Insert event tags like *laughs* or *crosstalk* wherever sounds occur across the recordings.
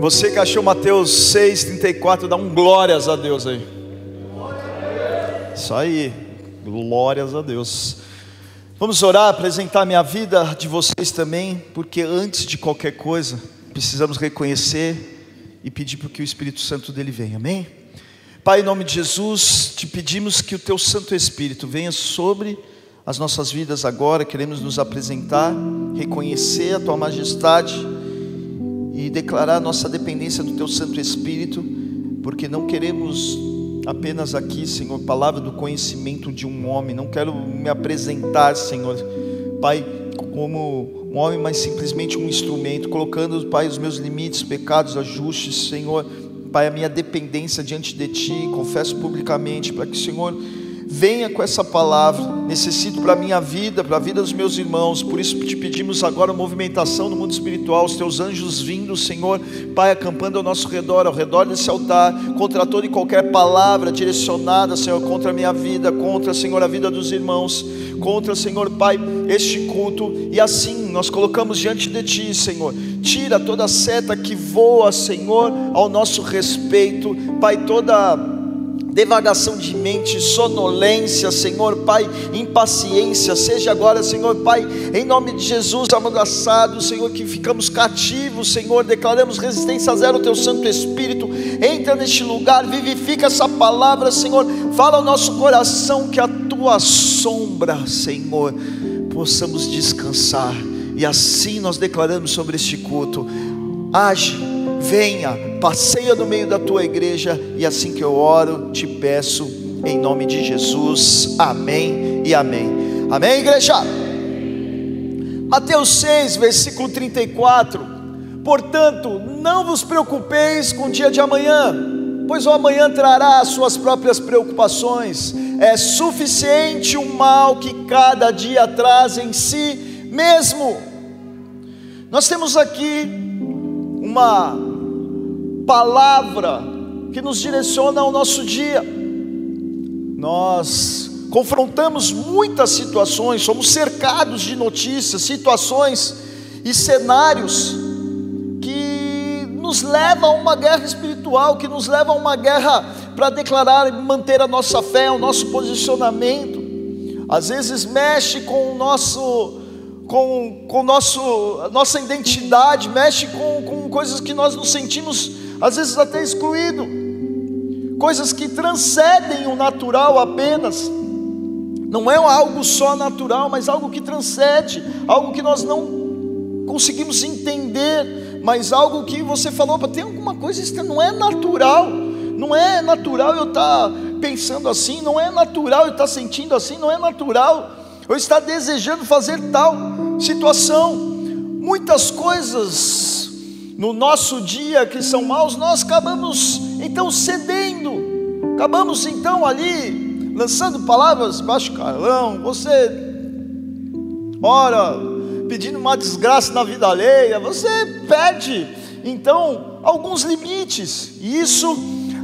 Você que achou Mateus 6,34, dá um glórias a Deus aí. Isso aí, glórias a Deus. Vamos orar, apresentar minha vida de vocês também, porque antes de qualquer coisa, precisamos reconhecer e pedir para que o Espírito Santo dele venha, amém? Pai, em nome de Jesus, te pedimos que o teu Santo Espírito venha sobre as nossas vidas agora, queremos nos apresentar, reconhecer a tua majestade e declarar nossa dependência do teu Santo Espírito, porque não queremos apenas aqui, Senhor, palavra do conhecimento de um homem, não quero me apresentar, Senhor, Pai, como um homem, mas simplesmente um instrumento, colocando, Pai, os meus limites, pecados, ajustes, Senhor, Pai, a minha dependência diante de Ti, confesso publicamente, para que Senhor venha com essa palavra, necessito para a minha vida, para a vida dos meus irmãos, por isso te pedimos agora movimentação no mundo espiritual, os teus anjos vindo, Senhor, Pai, acampando ao nosso redor, ao redor desse altar, contra toda e qualquer palavra direcionada, Senhor, contra a minha vida, contra, Senhor, a vida dos irmãos, contra, Senhor, Pai, este culto, e assim nós colocamos diante de Ti, Senhor, tira toda seta que voa, Senhor, ao nosso respeito, Pai, toda devagação de mente, sonolência, Senhor Pai, impaciência, seja agora, Senhor Pai, em nome de Jesus, amordaçado, Senhor, que ficamos cativos, Senhor, declaramos resistência a zero ao Teu Santo Espírito, entra neste lugar, vivifica essa palavra, Senhor, fala ao nosso coração que a Tua sombra, Senhor, possamos descansar, e assim nós declaramos sobre este culto, age, venha, passeia no meio da tua igreja, e assim que eu oro, te peço, em nome de Jesus, amém e amém. Amém, igreja? Mateus 6, versículo 34. Portanto, não vos preocupeis com o dia de amanhã, pois o amanhã trará as suas próprias preocupações. É suficiente o mal que cada dia traz em si mesmo. Nós temos aqui uma palavra que nos direciona ao nosso dia. Nós confrontamos muitas situações, somos cercados de notícias, situações e cenários que nos levam a uma guerra espiritual, que nos levam a uma guerra para declarar e manter a nossa fé, o nosso posicionamento. Às vezes mexe com o nosso com, com nosso, nossa identidade, mexe com, com coisas que nós nos sentimos às vezes até excluído, coisas que transcendem o natural apenas, não é algo só natural, mas algo que transcende, algo que nós não conseguimos entender, mas algo que você falou, tem alguma coisa que não é natural, não é natural eu estar pensando assim, não é natural eu estar sentindo assim, não é natural eu estar desejando fazer tal situação. Muitas coisas no nosso dia que são maus, nós acabamos então cedendo, acabamos então ali lançando palavras baixo calão, você ora pedindo uma desgraça na vida alheia, você pede então alguns limites, e isso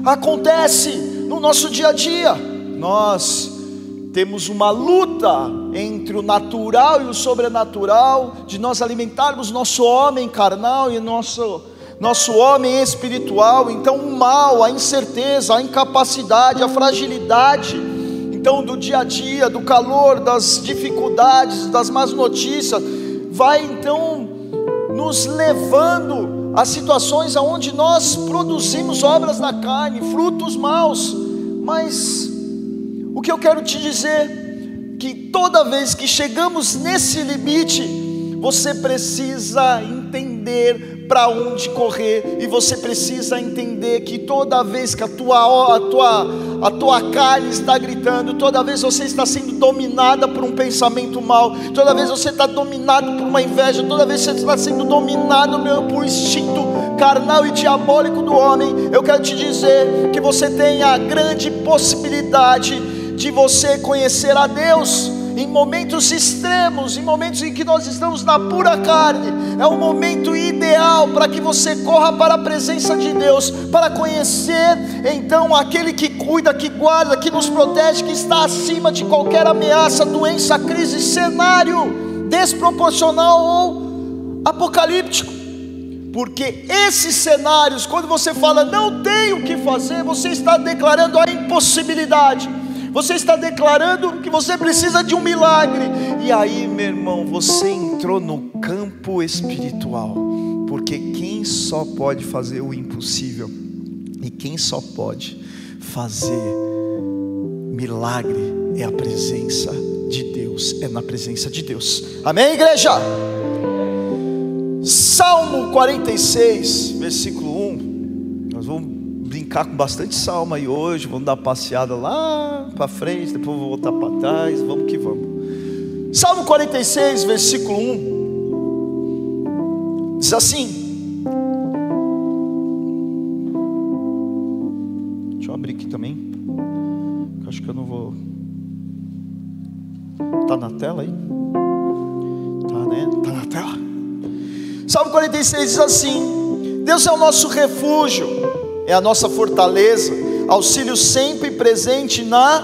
acontece no nosso dia a dia. Nós temos uma luta entre o natural e o sobrenatural, de nós alimentarmos nosso homem carnal e nosso, nosso homem espiritual. Então, o mal, a incerteza, a incapacidade, a fragilidade, então, do dia a dia, do calor, das dificuldades, das más notícias, vai então nos levando a situações onde nós produzimos obras na carne, frutos maus, mas o que eu quero te dizer que toda vez que chegamos nesse limite, você precisa entender para onde correr e você precisa entender que toda vez que a tua, a tua, a tua carne está gritando, toda vez você está sendo dominada por um pensamento mal, toda vez você está dominado por uma inveja, toda vez você está sendo dominado por instinto carnal e diabólico do homem, eu quero te dizer que você tem a grande possibilidade de você conhecer a Deus em momentos extremos, em momentos em que nós estamos na pura carne, é o momento ideal para que você corra para a presença de Deus, para conhecer então aquele que cuida, que guarda, que nos protege, que está acima de qualquer ameaça, doença, crise, cenário desproporcional ou apocalíptico. porque esses cenários, quando você fala não tem o que fazer, você está declarando a impossibilidade, você está declarando que você precisa de um milagre, e aí, meu irmão, você entrou no campo espiritual, porque quem só pode fazer o impossível, e quem só pode fazer milagre é a presença de Deus, é na presença de Deus, amém, igreja? Salmo 46, versículo 1. Nós vamos brincar com bastante salmo aí hoje, vamos dar uma passeada lá para frente, depois vou voltar para trás, vamos que vamos. Salmo 46, versículo 1. Diz assim: Deixa eu abrir aqui também. Acho que eu não vou. Tá na tela aí? Tá, né? Tá na tela. Salmo 46 diz assim: Deus é o nosso refúgio, é a nossa fortaleza, auxílio sempre presente na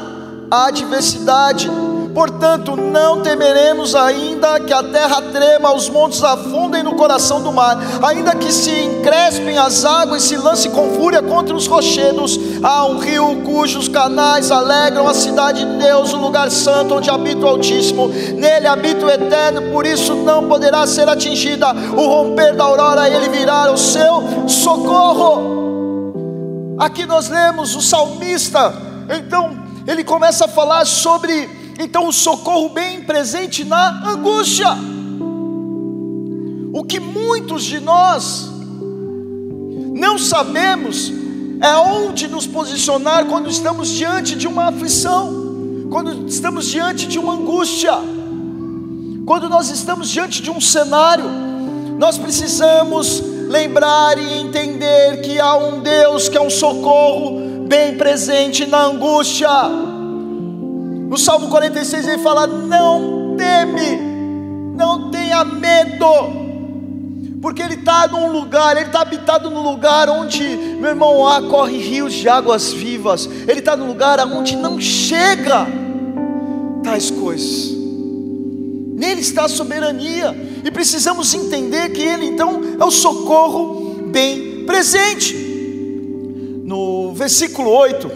adversidade. Portanto, não temeremos ainda que a terra trema, os montes afundem no coração do mar, ainda que se encrespem as águas e se lance com fúria contra os rochedos. Há um rio cujos canais alegram a cidade de Deus, o lugar santo onde habita o Altíssimo. Nele habita o Eterno, por isso não poderá ser atingida. O romper da aurora, ele virá o seu socorro. Aqui nós lemos o salmista, então ele começa a falar sobre então o socorro bem presente na angústia. O que muitos de nós não sabemos é onde nos posicionar quando estamos diante de uma aflição, quando estamos diante de uma angústia, quando nós estamos diante de um cenário, nós precisamos lembrar e entender que há um Deus que é um socorro bem presente na angústia. No Salmo 46 ele fala: Não teme, não tenha medo, porque ele está num lugar, ele está habitado num lugar onde, meu irmão, há corre rios de águas vivas, ele está num lugar onde não chega tais coisas. Nele está a soberania, e precisamos entender que Ele então é o socorro bem presente. No versículo 8,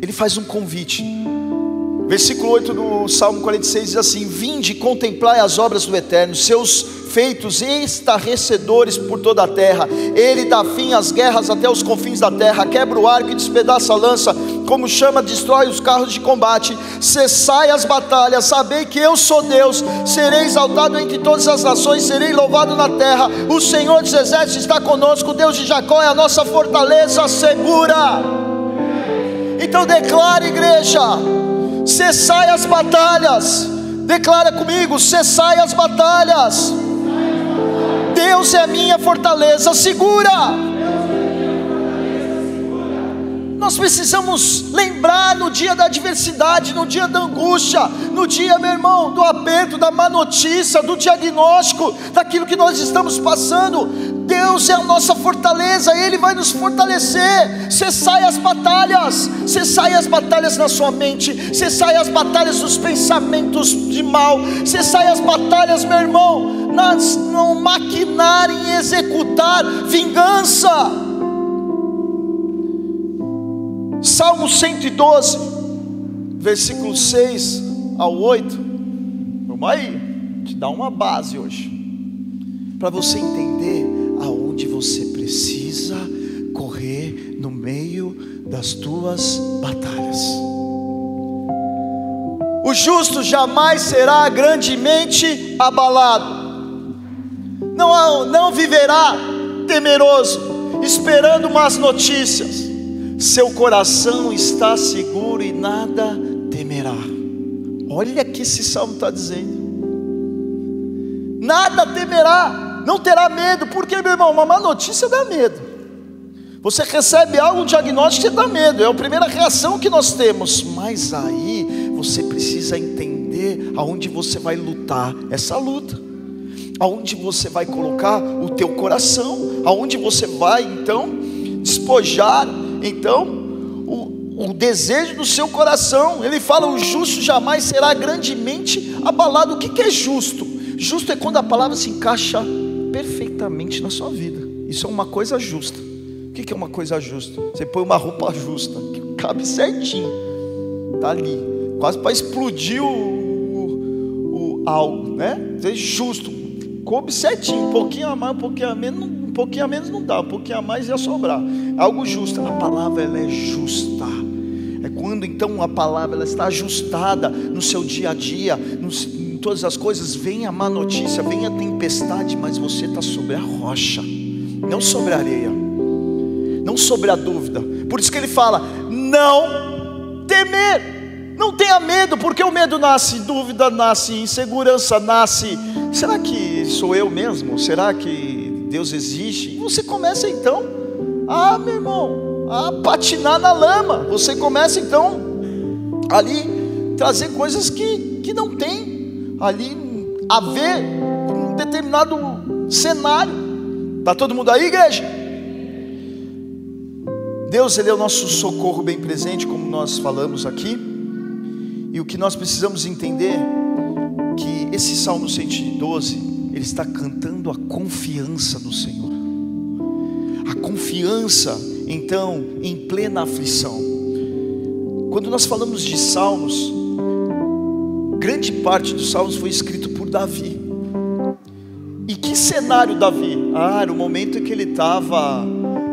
ele faz um convite. Versículo 8 do Salmo 46 diz assim: Vinde, contemplai as obras do Eterno, seus feitos estarrecedores por toda a terra. Ele dá fim às guerras até os confins da terra, quebra o arco e despedaça a lança, como chama, destrói os carros de combate. Cessai as batalhas, sabei que eu sou Deus, serei exaltado entre todas as nações, serei louvado na terra. O Senhor dos exércitos está conosco, o Deus de Jacó é a nossa fortaleza segura. Então declara, igreja cessai as batalhas. Declara comigo: cessai as batalhas. Deus é a minha fortaleza segura. Nós precisamos lembrar no dia da adversidade, no dia da angústia, no dia, meu irmão, do aperto, da má notícia, do diagnóstico, daquilo que nós estamos passando. Deus é a nossa fortaleza, Ele vai nos fortalecer. Cessai as batalhas, cessai as batalhas na sua mente, cessai as batalhas dos pensamentos de mal, cessai as batalhas, meu irmão, nas, não maquinar em executar vingança. Salmo 112, versículo 6 ao 8. Vamos aí, te dar uma base hoje, para você entender aonde você precisa correr no meio das tuas batalhas. O justo jamais será grandemente abalado, não, não viverá temeroso, esperando más notícias seu coração está seguro e nada temerá. Olha que esse salmo está dizendo. Nada temerá, não terá medo, porque, meu irmão, uma má notícia dá medo. Você recebe algo, um diagnóstico, você dá medo, é a primeira reação que nós temos. Mas aí você precisa entender aonde você vai lutar essa luta, aonde você vai colocar o teu coração, aonde você vai então despojar então o, o desejo do seu coração. Ele fala: o justo jamais será grandemente abalado. O que, que é justo? Justo é quando a palavra se encaixa perfeitamente na sua vida. Isso é uma coisa justa. O que é uma coisa justa? Você põe uma roupa justa, que cabe certinho, tá ali, quase para explodir o, o, o algo, né? É justo, coube certinho, um pouquinho a mais, um pouquinho a menos, um pouquinho a menos não dá, um pouquinho a mais ia sobrar. Algo justo, a palavra ela é justa. É quando então a palavra ela está ajustada no seu dia a dia, no, todas as coisas, vem a má notícia, vem a tempestade, mas você está sobre a rocha, não sobre a areia, não sobre a dúvida. Por isso que ele fala: não temer, não tenha medo, porque o medo nasce dúvida, nasce insegurança, nasce. Será que sou eu mesmo? Será que Deus existe? E você começa então, ah, meu irmão, a patinar na lama. Você começa então ali trazer coisas que, que não tem ali a ver um determinado cenário. Está todo mundo aí, igreja? Deus, Ele é o nosso socorro bem presente, como nós falamos aqui. E o que nós precisamos entender que esse Salmo 112, ele está cantando a confiança no Senhor. A confiança então em plena aflição. Quando nós falamos de salmos, grande parte dos salmos foi escrito por Davi. E que cenário Davi? Ah, era o momento em que ele estava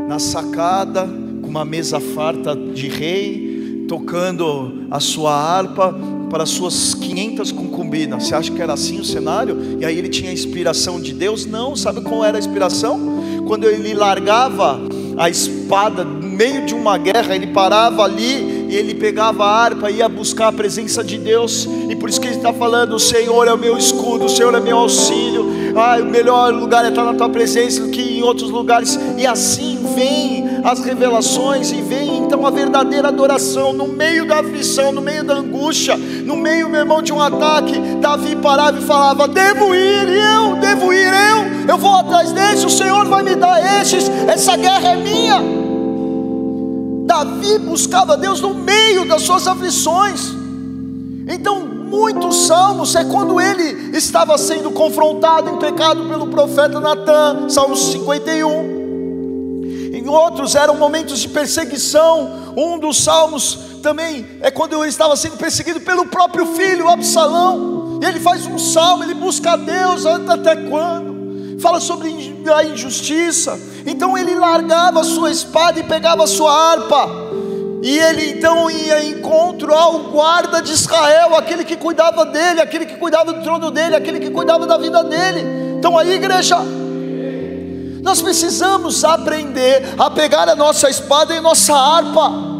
na sacada, com uma mesa farta de rei, tocando a sua harpa para suas 500 concubinas. Você acha que era assim o cenário? E aí ele tinha a inspiração de Deus? Não, sabe qual era a inspiração? Quando ele largava a espada no meio de uma guerra, ele parava ali ele pegava a harpa e ia buscar a presença de Deus, e por isso que ele está falando: o Senhor é o meu escudo, o Senhor é meu auxílio, ah, o melhor lugar é estar na tua presença do que em outros lugares, e assim vem as revelações, e vem então a verdadeira adoração no meio da aflição, no meio da angústia, no meio, meu irmão, de um ataque. Davi parava e falava: Devo ir, eu, devo ir, eu, eu vou atrás desse, o Senhor vai me dar estes, essa guerra é minha. Davi buscava Deus no meio das suas aflições. Então, muitos salmos é quando ele estava sendo confrontado em pecado pelo profeta Natan, Salmos 51 outros eram momentos de perseguição. Um dos salmos também é quando ele estava sendo perseguido pelo próprio filho, Absalão. E ele faz um salmo, ele busca a Deus até quando? Fala sobre a injustiça. Então ele largava a sua espada e pegava a sua harpa. E ele então ia encontro ao guarda de Israel, aquele que cuidava dele, aquele que cuidava do trono dele, aquele que cuidava da vida dele. Então aí, igreja, nós precisamos aprender a pegar a nossa espada e nossa harpa.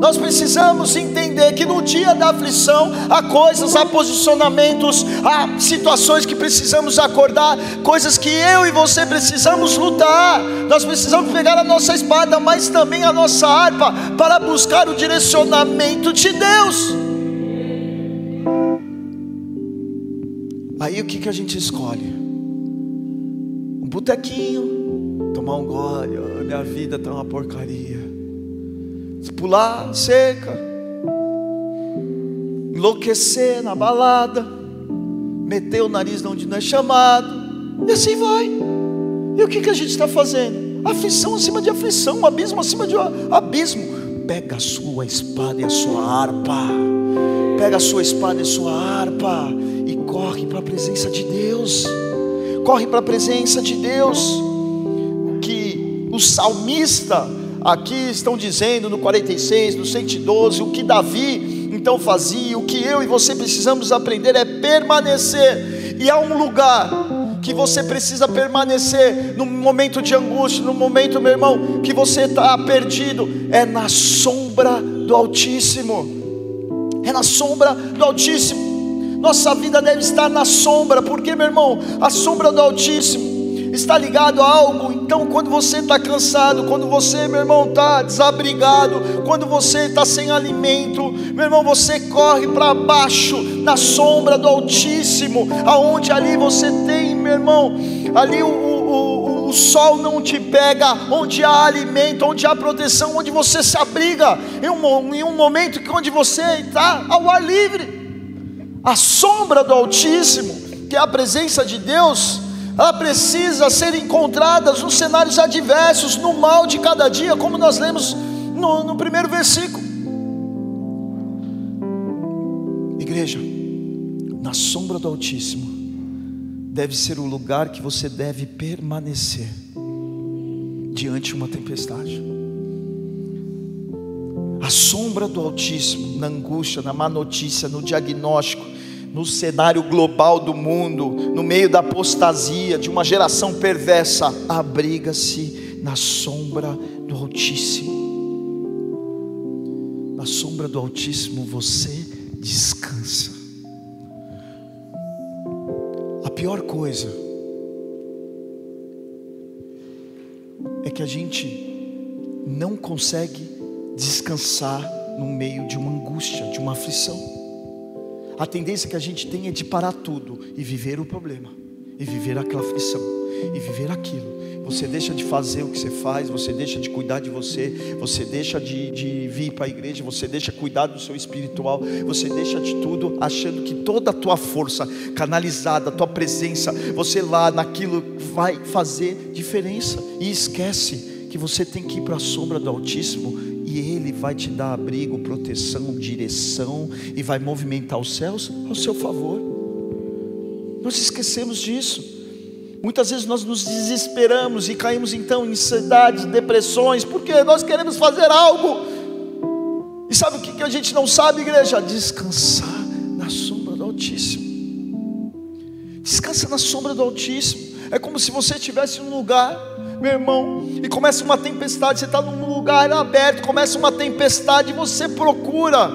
Nós precisamos entender que no dia da aflição há coisas, há posicionamentos, há situações que precisamos acordar, coisas que eu e você precisamos lutar. Nós precisamos pegar a nossa espada, mas também a nossa harpa, para buscar o direcionamento de Deus. Aí o que, que a gente escolhe? Um botequinho, tomar um gole, minha vida está uma porcaria. Se pular, seca. Enlouquecer na balada, meter o nariz onde não é chamado, e assim vai. E o que, que a gente está fazendo? Aflição acima de aflição, abismo acima de abismo. Pega a sua espada e a sua harpa. Pega a sua espada e a sua harpa e corre para a presença de Deus. Corre para a presença de Deus o salmista aqui estão dizendo no 46, no 112, o que Davi então fazia, o que eu e você precisamos aprender é permanecer. E há um lugar que você precisa permanecer no momento de angústia, no momento, meu irmão, que você está perdido, é na sombra do Altíssimo. É na sombra do Altíssimo. Nossa vida deve estar na sombra, porque, meu irmão, a sombra do Altíssimo está ligado a algo. Então, quando você está cansado, quando você, meu irmão, está desabrigado, quando você está sem alimento, meu irmão, você corre para baixo, na sombra do Altíssimo, aonde ali você tem, meu irmão, ali o, o, o, o sol não te pega, onde há alimento, onde há proteção, onde você se abriga, em um, em um momento que onde você está ao ar livre, a sombra do Altíssimo, que é a presença de Deus ela precisa ser encontrada nos cenários adversos, no mal de cada dia, como nós lemos no, no primeiro versículo. Igreja, na sombra do Altíssimo, deve ser o lugar que você deve permanecer diante de uma tempestade. A sombra do Altíssimo, na angústia, na má notícia, no diagnóstico, no cenário global do mundo, no meio da apostasia de uma geração perversa, abriga-se na sombra do Altíssimo. Na sombra do Altíssimo você descansa. A pior coisa é que a gente não consegue descansar no meio de uma angústia, de uma aflição. A tendência que a gente tem é de parar tudo e viver o problema, e viver aquela aflição, e viver aquilo. Você deixa de fazer o que você faz, você deixa de cuidar de você, você deixa de, de vir para a igreja, você deixa de cuidar do seu espiritual, você deixa de tudo achando que toda a tua força canalizada, a tua presença, você lá naquilo vai fazer diferença e esquece que você tem que ir para a sombra do Altíssimo e Ele vai te dar abrigo, proteção, direção e vai movimentar os céus ao seu favor. Nós esquecemos disso. Muitas vezes nós nos desesperamos e caímos então em ansiedades, depressões, porque nós queremos fazer algo. E sabe o que a gente não sabe, igreja? Descansar na sombra do Altíssimo. Descansa na sombra do Altíssimo. É como se você estivesse num lugar meu irmão, e começa uma tempestade, você está num lugar aberto, começa uma tempestade, você procura,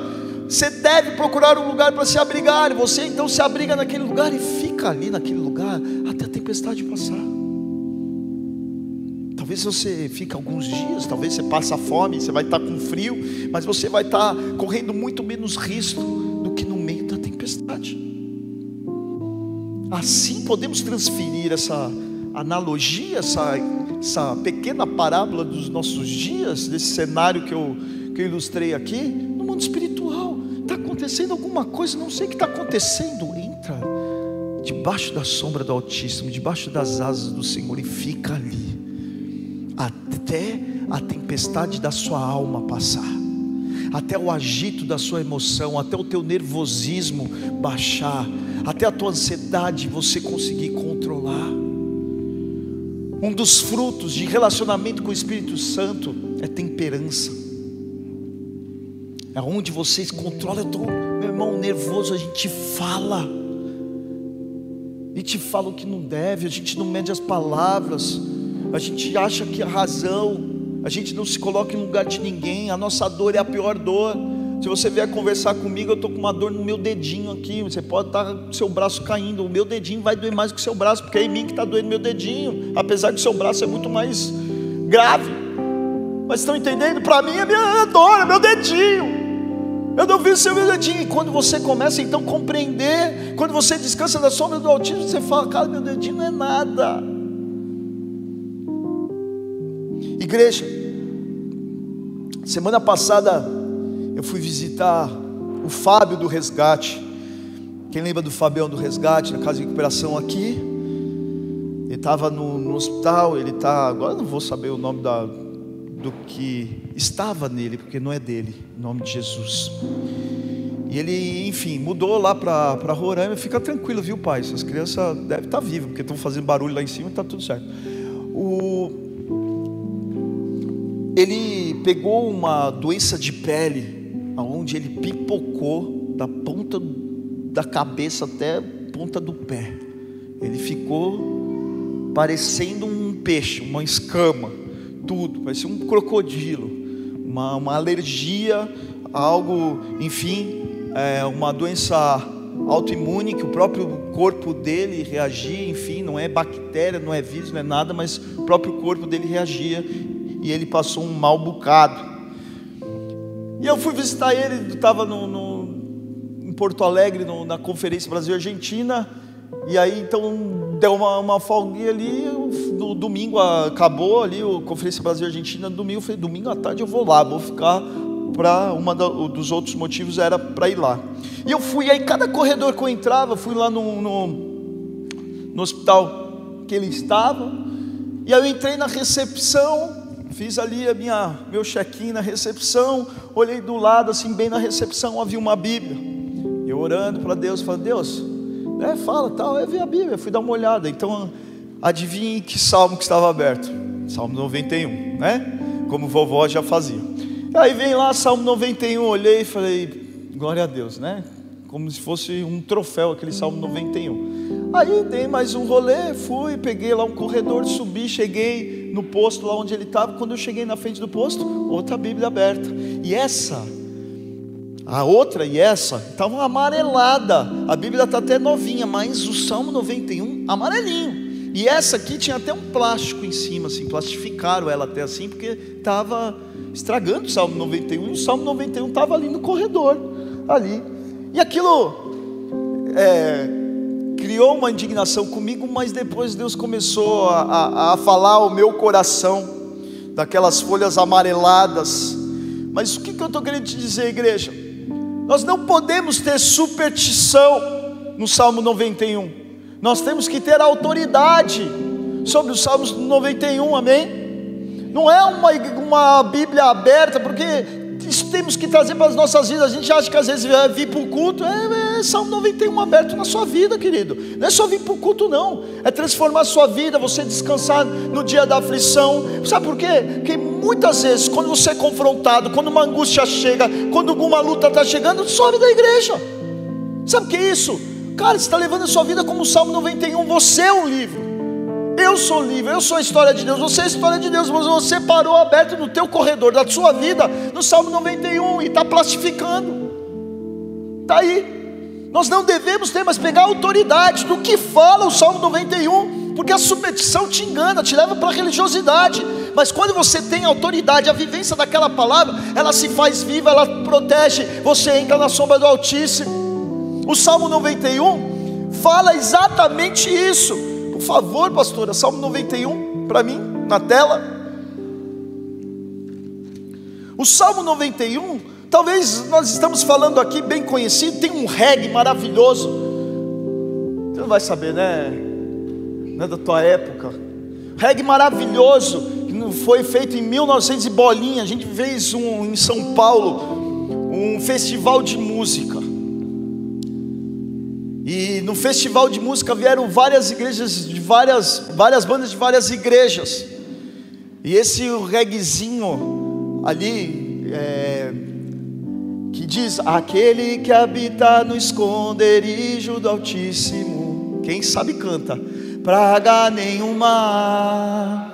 você deve procurar um lugar para se abrigar, você então se abriga naquele lugar e fica ali naquele lugar até a tempestade passar. Talvez você fique alguns dias, talvez você passe fome, você vai estar com frio, mas você vai estar correndo muito menos risco do que no meio da tempestade. Assim podemos transferir essa analogia, essa essa pequena parábola dos nossos dias, desse cenário que eu, que eu ilustrei aqui, no mundo espiritual. Está acontecendo alguma coisa, não sei o que está acontecendo. Entra debaixo da sombra do Altíssimo, debaixo das asas do Senhor e fica ali, até a tempestade da sua alma passar, até o agito da sua emoção, até o teu nervosismo baixar, até a tua ansiedade você conseguir controlar. Um dos frutos de relacionamento com o Espírito Santo é temperança. É onde vocês controlam. Eu estou, meu irmão, nervoso. A gente fala. E te fala o que não deve. A gente não mede as palavras. A gente acha que a razão. A gente não se coloca em lugar de ninguém. A nossa dor é a pior dor. Se você vier conversar comigo, eu estou com uma dor no meu dedinho aqui. Você pode estar com seu braço caindo. O meu dedinho vai doer mais que o seu braço, porque é em mim que está doendo meu dedinho. Apesar que o seu braço é muito mais grave. Mas estão entendendo? Para mim é minha dor, é meu dedinho. Eu não vi o seu dedinho. E quando você começa então a compreender, quando você descansa da sombra do autismo, você fala, cara, meu dedinho não é nada. Igreja, semana passada eu fui visitar o Fábio do Resgate. Quem lembra do Fabião do Resgate, na casa de recuperação aqui? Ele estava no, no, hospital, ele está. Agora não vou saber o nome da, do que estava nele, porque não é dele, em nome de Jesus. E ele, enfim, mudou lá para Roraima. Fica tranquilo, viu, pai? Essas crianças devem estar tá vivas, porque estão fazendo barulho lá em cima e está tudo certo. O, ele pegou uma doença de pele aonde ele pipocou da ponta da cabeça até a ponta do pé. Ele ficou parecendo um peixe, uma escama, tudo, parecia um crocodilo, uma, uma alergia, algo, enfim, é, uma doença autoimune que o próprio corpo dele reagia, enfim, não é bactéria, não é vírus, não é nada, mas o próprio corpo dele reagia e ele passou um mal bocado. E eu fui visitar ele, estava no, no, em Porto Alegre, no, na Conferência Brasil-Argentina, e aí então deu uma, uma folguinha ali, no domingo acabou ali, a Conferência Brasil-Argentina, domingo, eu falei, domingo à tarde eu vou lá, vou ficar para uma dos outros motivos era para ir lá. E eu fui, aí cada corredor que eu entrava, fui lá no, no, no hospital que ele estava. E aí eu entrei na recepção, fiz ali a minha meu check-in na recepção, olhei do lado assim bem na recepção havia uma Bíblia. Eu orando para Deus, falando: "Deus, né, fala tal". Eu vi a Bíblia, fui dar uma olhada. Então, adivinhe que salmo que estava aberto? Salmo 91, né? Como vovó já fazia. Aí vem lá Salmo 91, olhei e falei: "Glória a Deus", né? Como se fosse um troféu aquele Salmo 91. Aí dei mais um rolê, fui, peguei lá um corredor, subi, cheguei no posto lá onde ele estava. Quando eu cheguei na frente do posto, outra Bíblia aberta. E essa, a outra e essa, estavam amarelada. A Bíblia está até novinha, mas o Salmo 91, amarelinho. E essa aqui tinha até um plástico em cima, assim, plastificaram ela até assim, porque estava estragando o Salmo 91. E o Salmo 91 estava ali no corredor, ali. E aquilo é, criou uma indignação comigo, mas depois Deus começou a, a, a falar ao meu coração, daquelas folhas amareladas. Mas o que, que eu estou querendo te dizer, igreja? Nós não podemos ter superstição no Salmo 91, nós temos que ter autoridade sobre os Salmos 91, amém? Não é uma, uma Bíblia aberta, porque temos que trazer para as nossas vidas. A gente acha que às vezes vir para o culto é, é Salmo 91 aberto na sua vida, querido. Não é só vir para o culto, não. É transformar a sua vida, você descansar no dia da aflição. Sabe por quê? Porque muitas vezes, quando você é confrontado, quando uma angústia chega, quando alguma luta está chegando, sobe da igreja. Sabe o que é isso? Cara, você está levando a sua vida como o Salmo 91. Você é um livro. Eu sou livre, eu sou a história de Deus, você é a história de Deus, mas você parou aberto no teu corredor da sua vida, no Salmo 91, e está plastificando. Está aí. Nós não devemos ter, mas pegar a autoridade do que fala o Salmo 91, porque a superstição te engana, te leva para a religiosidade. Mas quando você tem autoridade, a vivência daquela palavra, ela se faz viva, ela protege, você entra na sombra do Altíssimo. O Salmo 91 fala exatamente isso favor, pastora, Salmo 91 para mim, na tela. O Salmo 91, talvez nós estamos falando aqui bem conhecido, tem um reggae maravilhoso. Você não vai saber, né? Não é da tua época. Reggae maravilhoso, que foi feito em 1900 e bolinha. A gente fez um em São Paulo, um festival de música. E no festival de música vieram várias igrejas de várias, várias bandas de várias igrejas. E esse reguezinho ali é, que diz: aquele que habita no esconderijo do Altíssimo, quem sabe canta, praga nenhuma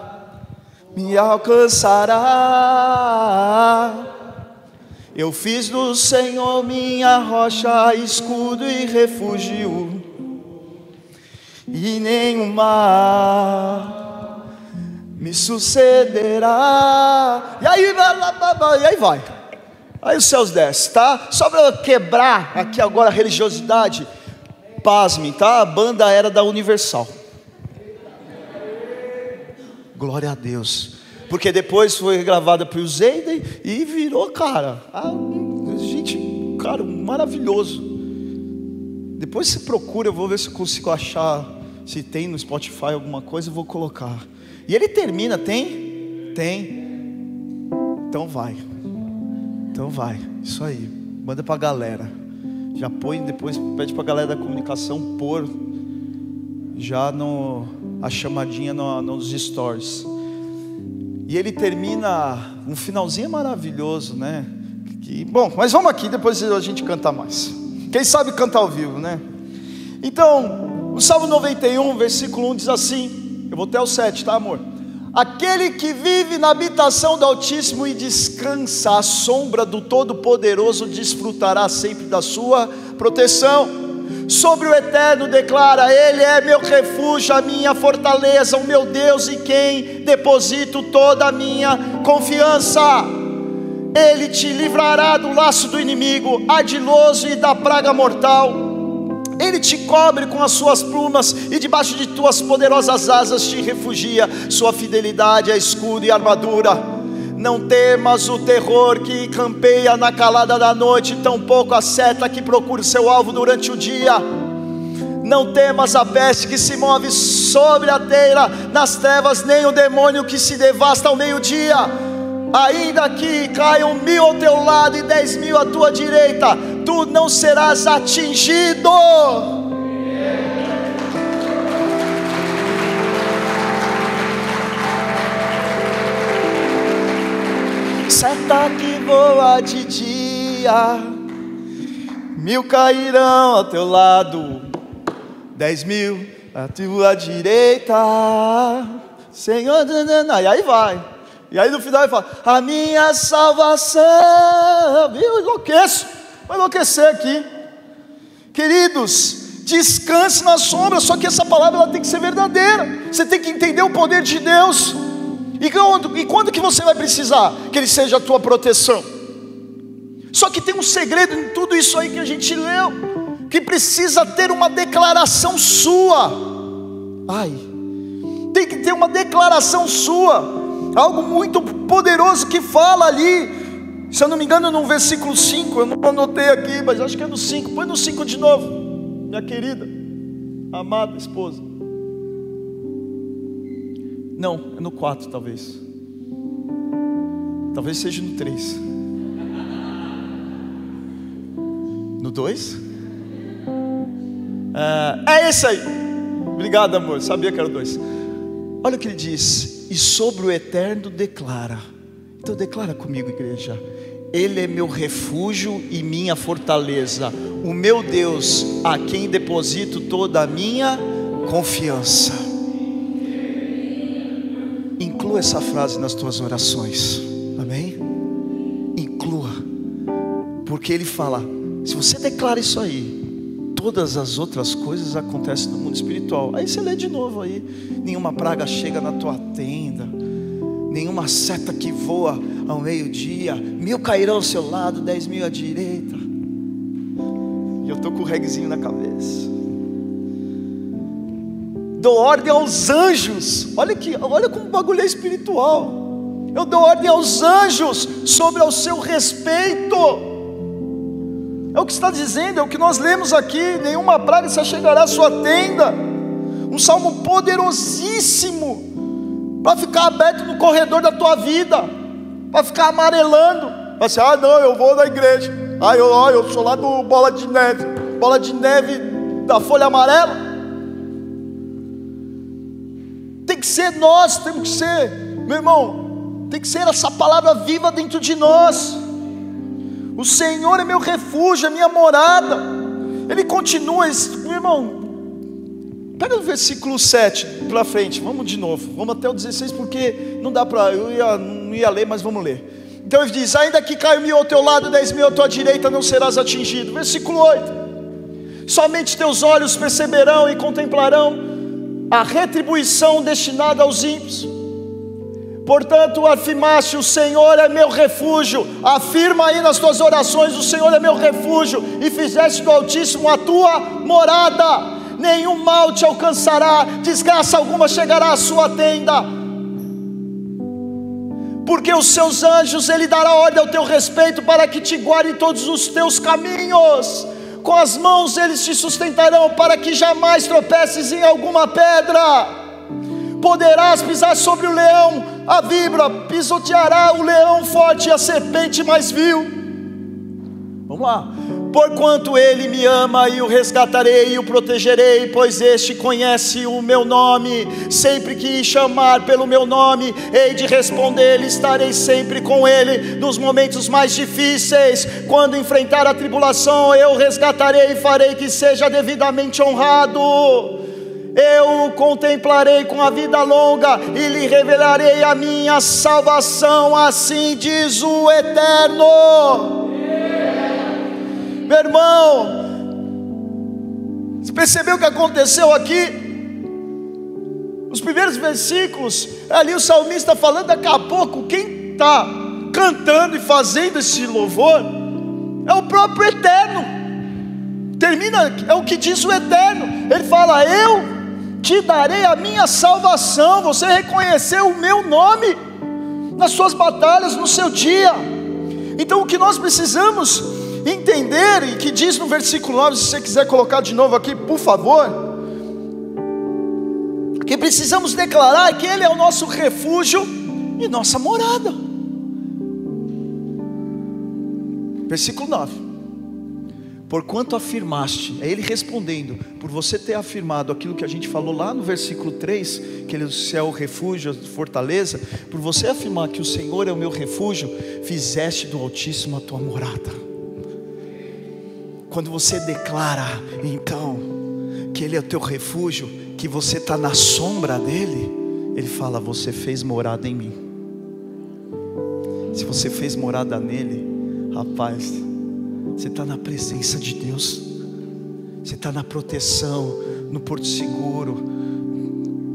me alcançará eu fiz do Senhor minha rocha, escudo e refúgio, e nenhuma me sucederá. E aí, e aí vai. Aí os céus descem, tá? Só para quebrar aqui agora a religiosidade, pasmem, tá? A banda era da Universal. Glória a Deus porque depois foi gravada para o Zayden e virou, cara, a, gente, cara, maravilhoso. Depois você procura, eu vou ver se eu consigo achar, se tem no Spotify alguma coisa, eu vou colocar. E ele termina, tem? Tem. Então vai. Então vai. Isso aí. Manda para a galera. Já põe depois, pede para a galera da comunicação pôr já no a chamadinha no, nos stories. E ele termina um finalzinho maravilhoso, né? Que, bom, mas vamos aqui, depois a gente canta mais. Quem sabe cantar ao vivo, né? Então, o Salmo 91, versículo 1 diz assim: Eu vou até o 7, tá, amor? Aquele que vive na habitação do Altíssimo e descansa à sombra do Todo-Poderoso desfrutará sempre da sua proteção sobre o eterno declara: Ele é meu refúgio, a minha fortaleza, o meu Deus e quem deposito toda a minha confiança. Ele te livrará do laço do inimigo, ardiloso e da praga mortal. Ele te cobre com as suas plumas e debaixo de tuas poderosas asas te refugia. Sua fidelidade é escudo e armadura. Não temas o terror que campeia na calada da noite, tampouco a seta que procura seu alvo durante o dia. Não temas a peste que se move sobre a terra, nas trevas, nem o demônio que se devasta ao meio-dia. Ainda que caiam mil ao teu lado e dez mil à tua direita, tu não serás atingido. Seta que voa de dia, mil cairão ao teu lado, dez mil à tua direita, Senhor, e aí vai, e aí no final ele fala: A minha salvação, eu enlouqueço, vou enlouquecer aqui, queridos, descanse na sombra, só que essa palavra ela tem que ser verdadeira, você tem que entender o poder de Deus. E quando, e quando que você vai precisar que Ele seja a tua proteção? Só que tem um segredo em tudo isso aí que a gente leu, que precisa ter uma declaração sua. Ai, tem que ter uma declaração sua, algo muito poderoso que fala ali. Se eu não me engano, no versículo 5, eu não anotei aqui, mas acho que é no 5. Põe no 5 de novo, minha querida, amada esposa. Não, é no 4 talvez. Talvez seja no 3. No 2? É, é esse aí. Obrigado, amor. Sabia que era o 2. Olha o que ele diz. E sobre o eterno declara. Então declara comigo, igreja. Ele é meu refúgio e minha fortaleza, o meu Deus, a quem deposito toda a minha confiança. Inclua essa frase nas tuas orações. Amém? Inclua. Porque ele fala: se você declara isso aí, todas as outras coisas acontecem no mundo espiritual. Aí você lê de novo aí. Nenhuma praga chega na tua tenda. Nenhuma seta que voa ao meio-dia. Mil cairão ao seu lado, dez mil à direita. E eu estou com o regzinho na cabeça dou ordem aos anjos. Olha que, olha como o bagulho é espiritual. Eu dou ordem aos anjos sobre o seu respeito. É o que está dizendo, é o que nós lemos aqui. Nenhuma praga se chegará à sua tenda. Um salmo poderosíssimo para ficar aberto no corredor da tua vida, para ficar amarelando. Assim, ah, não, eu vou na igreja. Ah, eu, eu sou lá do bola de neve, bola de neve da folha amarela. Tem que ser nós, temos que ser, meu irmão, tem que ser essa palavra viva dentro de nós. O Senhor é meu refúgio, é minha morada. Ele continua, meu irmão, pega o versículo 7 para frente, vamos de novo, vamos até o 16, porque não dá para, eu ia, não ia ler, mas vamos ler. Então ele diz: Ainda que caia mil ao teu lado, dez mil à tua direita, não serás atingido. Versículo 8: Somente teus olhos perceberão e contemplarão a retribuição destinada aos ímpios. Portanto, afirmaste: O Senhor é meu refúgio. Afirma aí nas tuas orações: O Senhor é meu refúgio. E fizeste do Altíssimo a tua morada. Nenhum mal te alcançará, desgraça alguma chegará à sua tenda. Porque os seus anjos, Ele dará ordem ao teu respeito para que te guarde todos os teus caminhos com as mãos eles te sustentarão, para que jamais tropeces em alguma pedra. Poderás pisar sobre o leão, a vibra, pisoteará o leão forte e a serpente mais vil. Vamos lá. Porquanto ele me ama, e o resgatarei e o protegerei, pois este conhece o meu nome. Sempre que chamar pelo meu nome, hei de responder, estarei sempre com ele nos momentos mais difíceis. Quando enfrentar a tribulação, eu resgatarei e farei que seja devidamente honrado. Eu o contemplarei com a vida longa e lhe revelarei a minha salvação, assim diz o Eterno. Meu irmão, você percebeu o que aconteceu aqui? Os primeiros versículos, ali o salmista falando, daqui a pouco, quem está cantando e fazendo esse louvor é o próprio Eterno. Termina, é o que diz o Eterno. Ele fala: Eu te darei a minha salvação. Você reconheceu o meu nome nas suas batalhas, no seu dia. Então o que nós precisamos entender, e que diz no versículo 9, se você quiser colocar de novo aqui, por favor, que precisamos declarar que Ele é o nosso refúgio e nossa morada. Versículo 9. Porquanto afirmaste, é ele respondendo, por você ter afirmado aquilo que a gente falou lá no versículo 3, que ele é o refúgio, a fortaleza, por você afirmar que o Senhor é o meu refúgio, fizeste do Altíssimo a tua morada. Quando você declara, então, que Ele é o teu refúgio, que você está na sombra dEle, Ele fala: Você fez morada em mim. Se você fez morada nele, rapaz, você está na presença de Deus, você está na proteção, no porto seguro,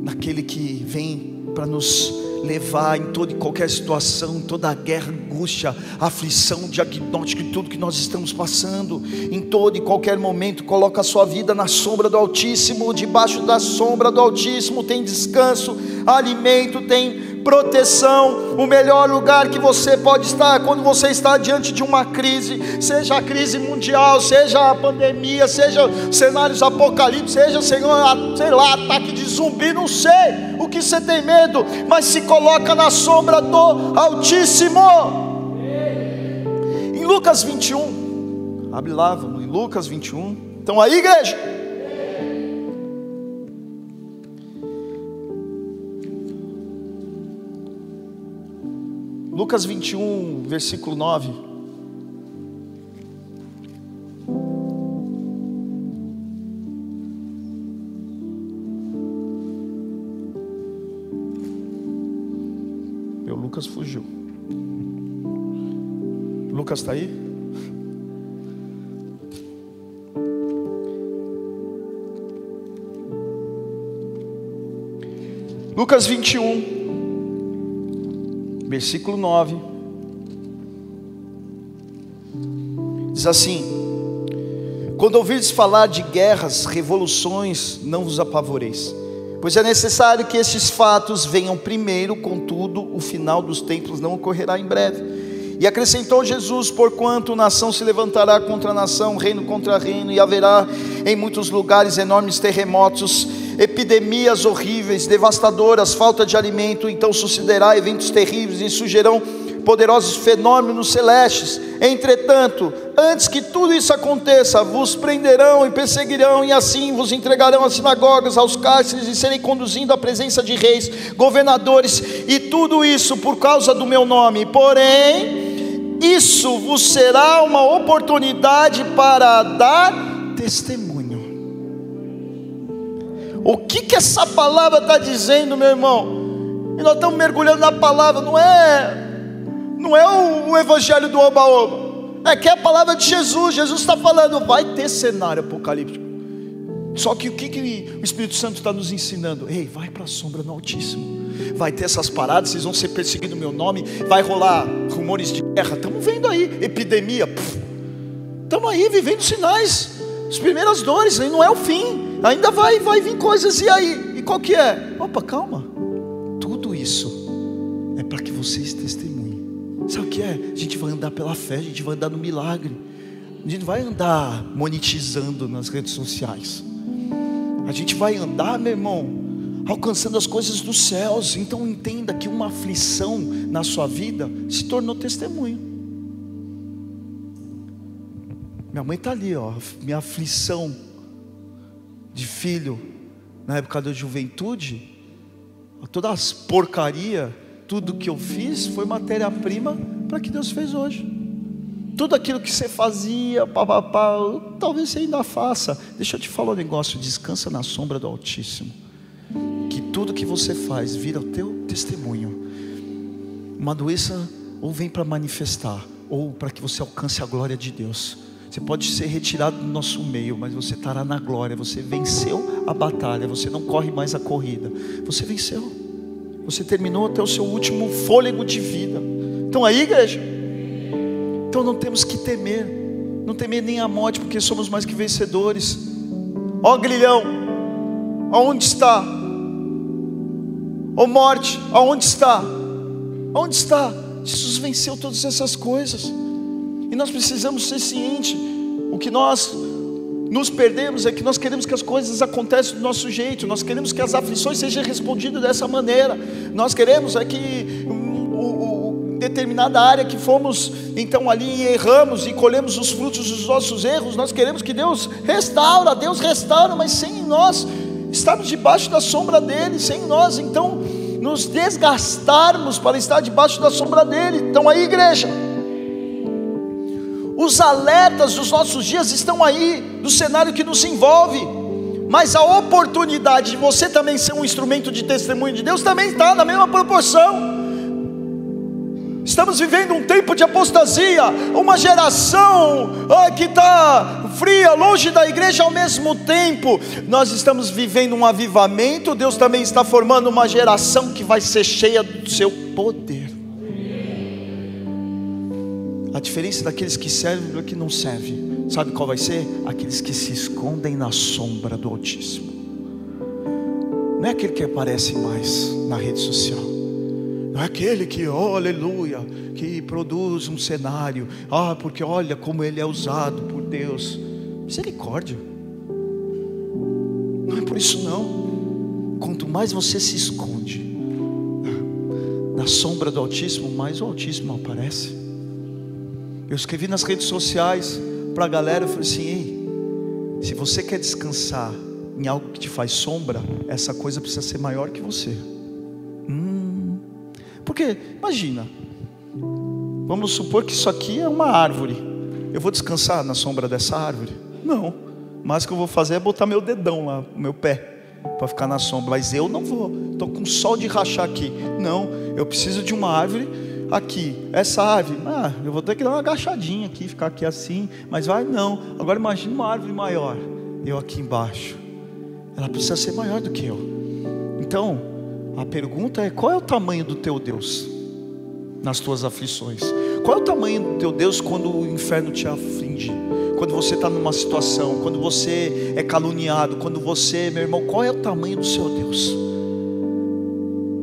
naquele que vem para nos levar em toda e qualquer situação, toda a guerra, angústia, aflição, diagnóstico de tudo que nós estamos passando, em todo e qualquer momento, coloca a sua vida na sombra do Altíssimo, debaixo da sombra do Altíssimo. Tem descanso, alimento, tem proteção, o melhor lugar que você pode estar quando você está diante de uma crise, seja a crise mundial, seja a pandemia, seja cenários apocalípticos, seja, Senhor, sei lá, ataque de zumbi, não sei o que você tem medo, mas se coloca na sombra do Altíssimo. Em Lucas 21, abre lá, vamos em Lucas 21. Então aí, igreja. Lucas 21, versículo 9. Meu Lucas fugiu. Lucas está aí? Lucas 21, versículo 9, diz assim: Quando ouvirdes falar de guerras, revoluções, não vos apavoreis, pois é necessário que estes fatos venham primeiro, contudo, o final dos tempos não ocorrerá em breve. E acrescentou Jesus: Porquanto nação se levantará contra nação, reino contra reino, e haverá em muitos lugares enormes terremotos epidemias horríveis, devastadoras, falta de alimento, então sucederá eventos terríveis e surgirão poderosos fenômenos celestes. Entretanto, antes que tudo isso aconteça, vos prenderão e perseguirão, e assim vos entregarão às sinagogas, aos cárceres, e serem conduzindo à presença de reis, governadores, e tudo isso por causa do meu nome. Porém, isso vos será uma oportunidade para dar testemunho o que, que essa palavra está dizendo, meu irmão? E nós estamos mergulhando na palavra, não é, não é o, o evangelho do oba-oba, é que é a palavra de Jesus. Jesus está falando, vai ter cenário apocalíptico. Só que o que, que o Espírito Santo está nos ensinando? Ei, vai para a sombra do Altíssimo. Vai ter essas paradas, vocês vão ser perseguidos no meu nome, vai rolar rumores de guerra. Estamos vendo aí, epidemia. Estamos aí vivendo sinais, as primeiras dores, não é o fim. Ainda vai, vai vir coisas, e aí? E qual que é? Opa, calma. Tudo isso é para que vocês testemunhem. Sabe o que é? A gente vai andar pela fé, a gente vai andar no milagre. A gente vai andar monetizando nas redes sociais. A gente vai andar, meu irmão, alcançando as coisas dos céus. Então entenda que uma aflição na sua vida se tornou testemunho. Minha mãe está ali, ó. Minha aflição de filho na época da juventude, todas as porcaria, tudo que eu fiz foi matéria-prima para que Deus fez hoje. Tudo aquilo que você fazia, papapá, talvez você ainda faça. Deixa eu te falar um negócio, descansa na sombra do Altíssimo. Que tudo que você faz vira o teu testemunho. Uma doença ou vem para manifestar, ou para que você alcance a glória de Deus. Você pode ser retirado do nosso meio, mas você estará na glória. Você venceu a batalha, você não corre mais a corrida. Você venceu. Você terminou até o seu último fôlego de vida. Então aí, igreja. Então não temos que temer. Não temer nem a morte, porque somos mais que vencedores. Ó grilhão, aonde está? Ó morte, aonde está? Onde está? Jesus venceu todas essas coisas. E nós precisamos ser cientes. O que nós nos perdemos é que nós queremos que as coisas aconteçam do nosso jeito, nós queremos que as aflições sejam respondidas dessa maneira, nós queremos é que determinada área que fomos então ali e erramos e colhemos os frutos dos nossos erros, nós queremos que Deus restaura, Deus restaura, mas sem nós estarmos debaixo da sombra dele, sem nós então nos desgastarmos para estar debaixo da sombra dele. Então aí, igreja, os alertas dos nossos dias estão aí, do cenário que nos envolve. Mas a oportunidade de você também ser um instrumento de testemunho de Deus também está na mesma proporção. Estamos vivendo um tempo de apostasia, uma geração ah, que está fria, longe da igreja ao mesmo tempo. Nós estamos vivendo um avivamento, Deus também está formando uma geração que vai ser cheia do seu poder. A diferença daqueles que servem do que não servem, sabe qual vai ser? Aqueles que se escondem na sombra do Altíssimo. Não é aquele que aparece mais na rede social. Não é aquele que, oh, aleluia, que produz um cenário. Ah, porque olha como ele é usado por Deus. Misericórdia. Não é por isso não. Quanto mais você se esconde na sombra do Altíssimo, mais o Altíssimo aparece. Eu escrevi nas redes sociais para a galera, eu falei assim: ei, se você quer descansar em algo que te faz sombra, essa coisa precisa ser maior que você. Hum, porque, imagina, vamos supor que isso aqui é uma árvore. Eu vou descansar na sombra dessa árvore? Não. Mas o que eu vou fazer é botar meu dedão lá, meu pé, para ficar na sombra. Mas eu não vou. Estou com sol de rachar aqui. Não, eu preciso de uma árvore aqui, essa árvore, ah, eu vou ter que dar uma agachadinha aqui, ficar aqui assim, mas vai não. Agora imagine uma árvore maior, eu aqui embaixo. Ela precisa ser maior do que eu. Então, a pergunta é: qual é o tamanho do teu Deus nas tuas aflições? Qual é o tamanho do teu Deus quando o inferno te aflige? Quando você está numa situação, quando você é caluniado, quando você, meu irmão, qual é o tamanho do seu Deus?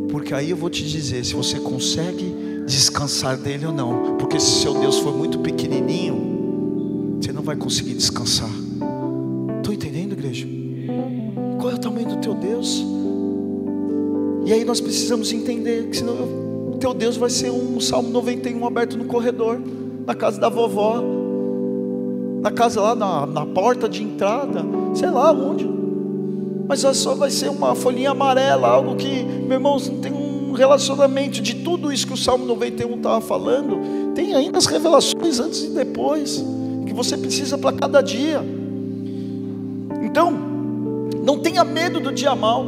Porque aí eu vou te dizer, se você consegue descansar dele ou não, porque se seu Deus for muito pequenininho, você não vai conseguir descansar. Estou entendendo, igreja? Qual é o tamanho do teu Deus? E aí nós precisamos entender que senão o teu Deus vai ser um Salmo 91 aberto no corredor, na casa da vovó, na casa lá na, na porta de entrada, sei lá onde. Mas só vai ser uma folhinha amarela, algo que, meu irmão, não tem um um relacionamento de tudo isso que o Salmo 91 estava falando, tem ainda as revelações antes e depois, que você precisa para cada dia. Então, não tenha medo do dia mal.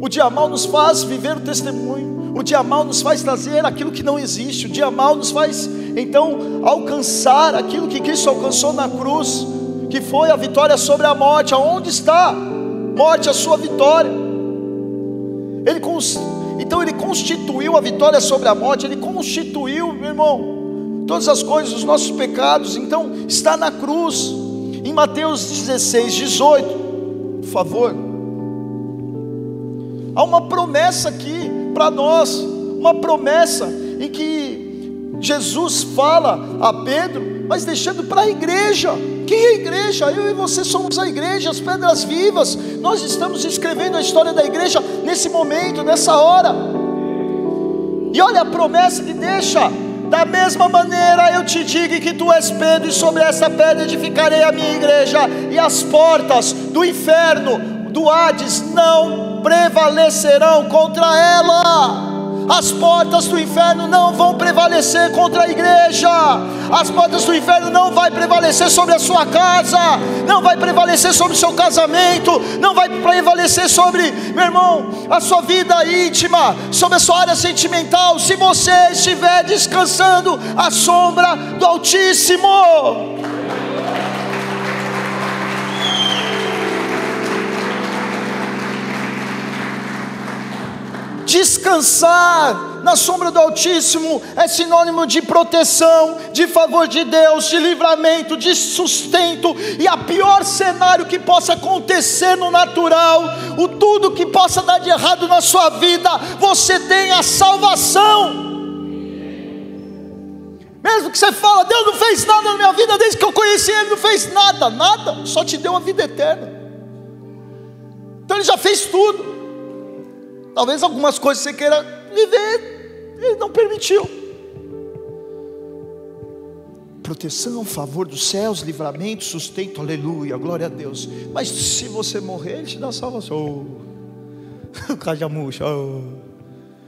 O dia mal nos faz viver o testemunho. O dia mal nos faz trazer aquilo que não existe. O dia mal nos faz, então, alcançar aquilo que Cristo alcançou na cruz, que foi a vitória sobre a morte. Aonde está? Morte, a sua vitória. Ele então ele constituiu a vitória sobre a morte, ele constituiu, meu irmão, todas as coisas, os nossos pecados. Então está na cruz. Em Mateus 16, 18, por favor. Há uma promessa aqui para nós, uma promessa em que Jesus fala a Pedro, mas deixando para a igreja. Quem é a igreja? Eu e você somos a igreja, as pedras vivas. Nós estamos escrevendo a história da igreja nesse momento, nessa hora. E olha a promessa que deixa. Da mesma maneira eu te digo que tu és Pedro, e sobre essa pedra edificarei a minha igreja, e as portas do inferno, do Hades, não prevalecerão contra ela as portas do inferno não vão prevalecer contra a igreja, as portas do inferno não vai prevalecer sobre a sua casa, não vai prevalecer sobre o seu casamento, não vai prevalecer sobre, meu irmão, a sua vida íntima, sobre a sua área sentimental, se você estiver descansando à sombra do Altíssimo. Descansar na sombra do Altíssimo é sinônimo de proteção, de favor de Deus, de livramento, de sustento, e a pior cenário que possa acontecer no natural, o tudo que possa dar de errado na sua vida, você tem a salvação. Mesmo que você fala, Deus não fez nada na minha vida desde que eu conheci Ele, não fez nada, nada, só te deu a vida eterna. Então Ele já fez tudo. Talvez algumas coisas você queira viver, Ele não permitiu. Proteção, favor dos céus, livramento, sustento, aleluia, glória a Deus. Mas se você morrer, Ele te dá salvação. Oh. *laughs* Murcha. Oh.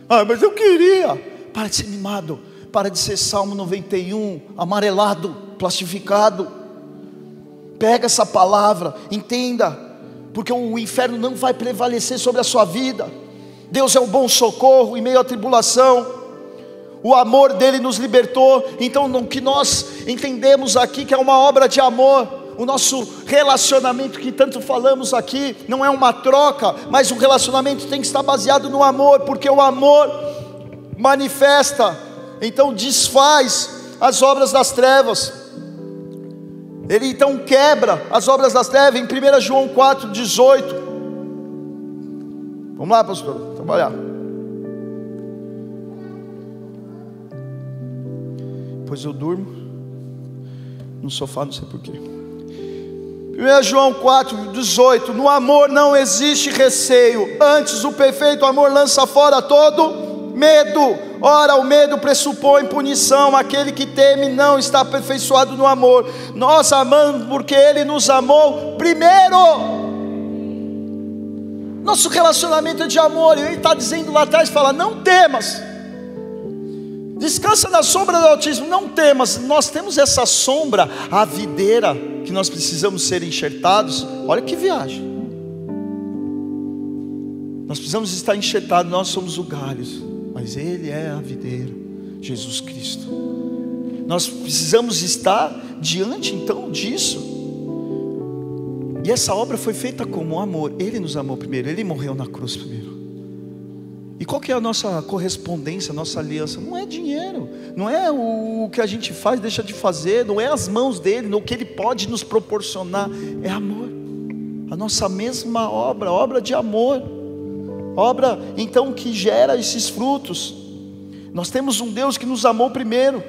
Ah, mas eu queria. Para de ser mimado para de ser Salmo 91, amarelado, plastificado. Pega essa palavra, entenda, porque o inferno não vai prevalecer sobre a sua vida. Deus é o bom socorro em meio à tribulação. O amor dele nos libertou. Então, o que nós entendemos aqui que é uma obra de amor, o nosso relacionamento que tanto falamos aqui não é uma troca, mas o relacionamento tem que estar baseado no amor, porque o amor manifesta então desfaz as obras das trevas. Ele então quebra as obras das trevas em 1 João 4, 18. Vamos lá, pastor, trabalhar. Depois eu durmo no sofá, não sei porquê. 1 João 4, 18: No amor não existe receio, antes o perfeito amor lança fora todo medo Ora, o medo pressupõe punição, aquele que teme não está aperfeiçoado no amor. Nós amamos porque Ele nos amou primeiro. Nosso relacionamento é de amor, e Ele está dizendo lá atrás: fala, não temas, descansa na sombra do autismo, não temas. Nós temos essa sombra, a videira, que nós precisamos ser enxertados. Olha que viagem. Nós precisamos estar enxertados, nós somos o galho mas Ele é a videira, Jesus Cristo. Nós precisamos estar diante então disso. E essa obra foi feita como amor. Ele nos amou primeiro, Ele morreu na cruz primeiro. E qual que é a nossa correspondência, a nossa aliança? Não é dinheiro, não é o que a gente faz, deixa de fazer, não é as mãos dele, não o que ele pode nos proporcionar, é amor. A nossa mesma obra, obra de amor obra então que gera esses frutos. Nós temos um Deus que nos amou primeiro,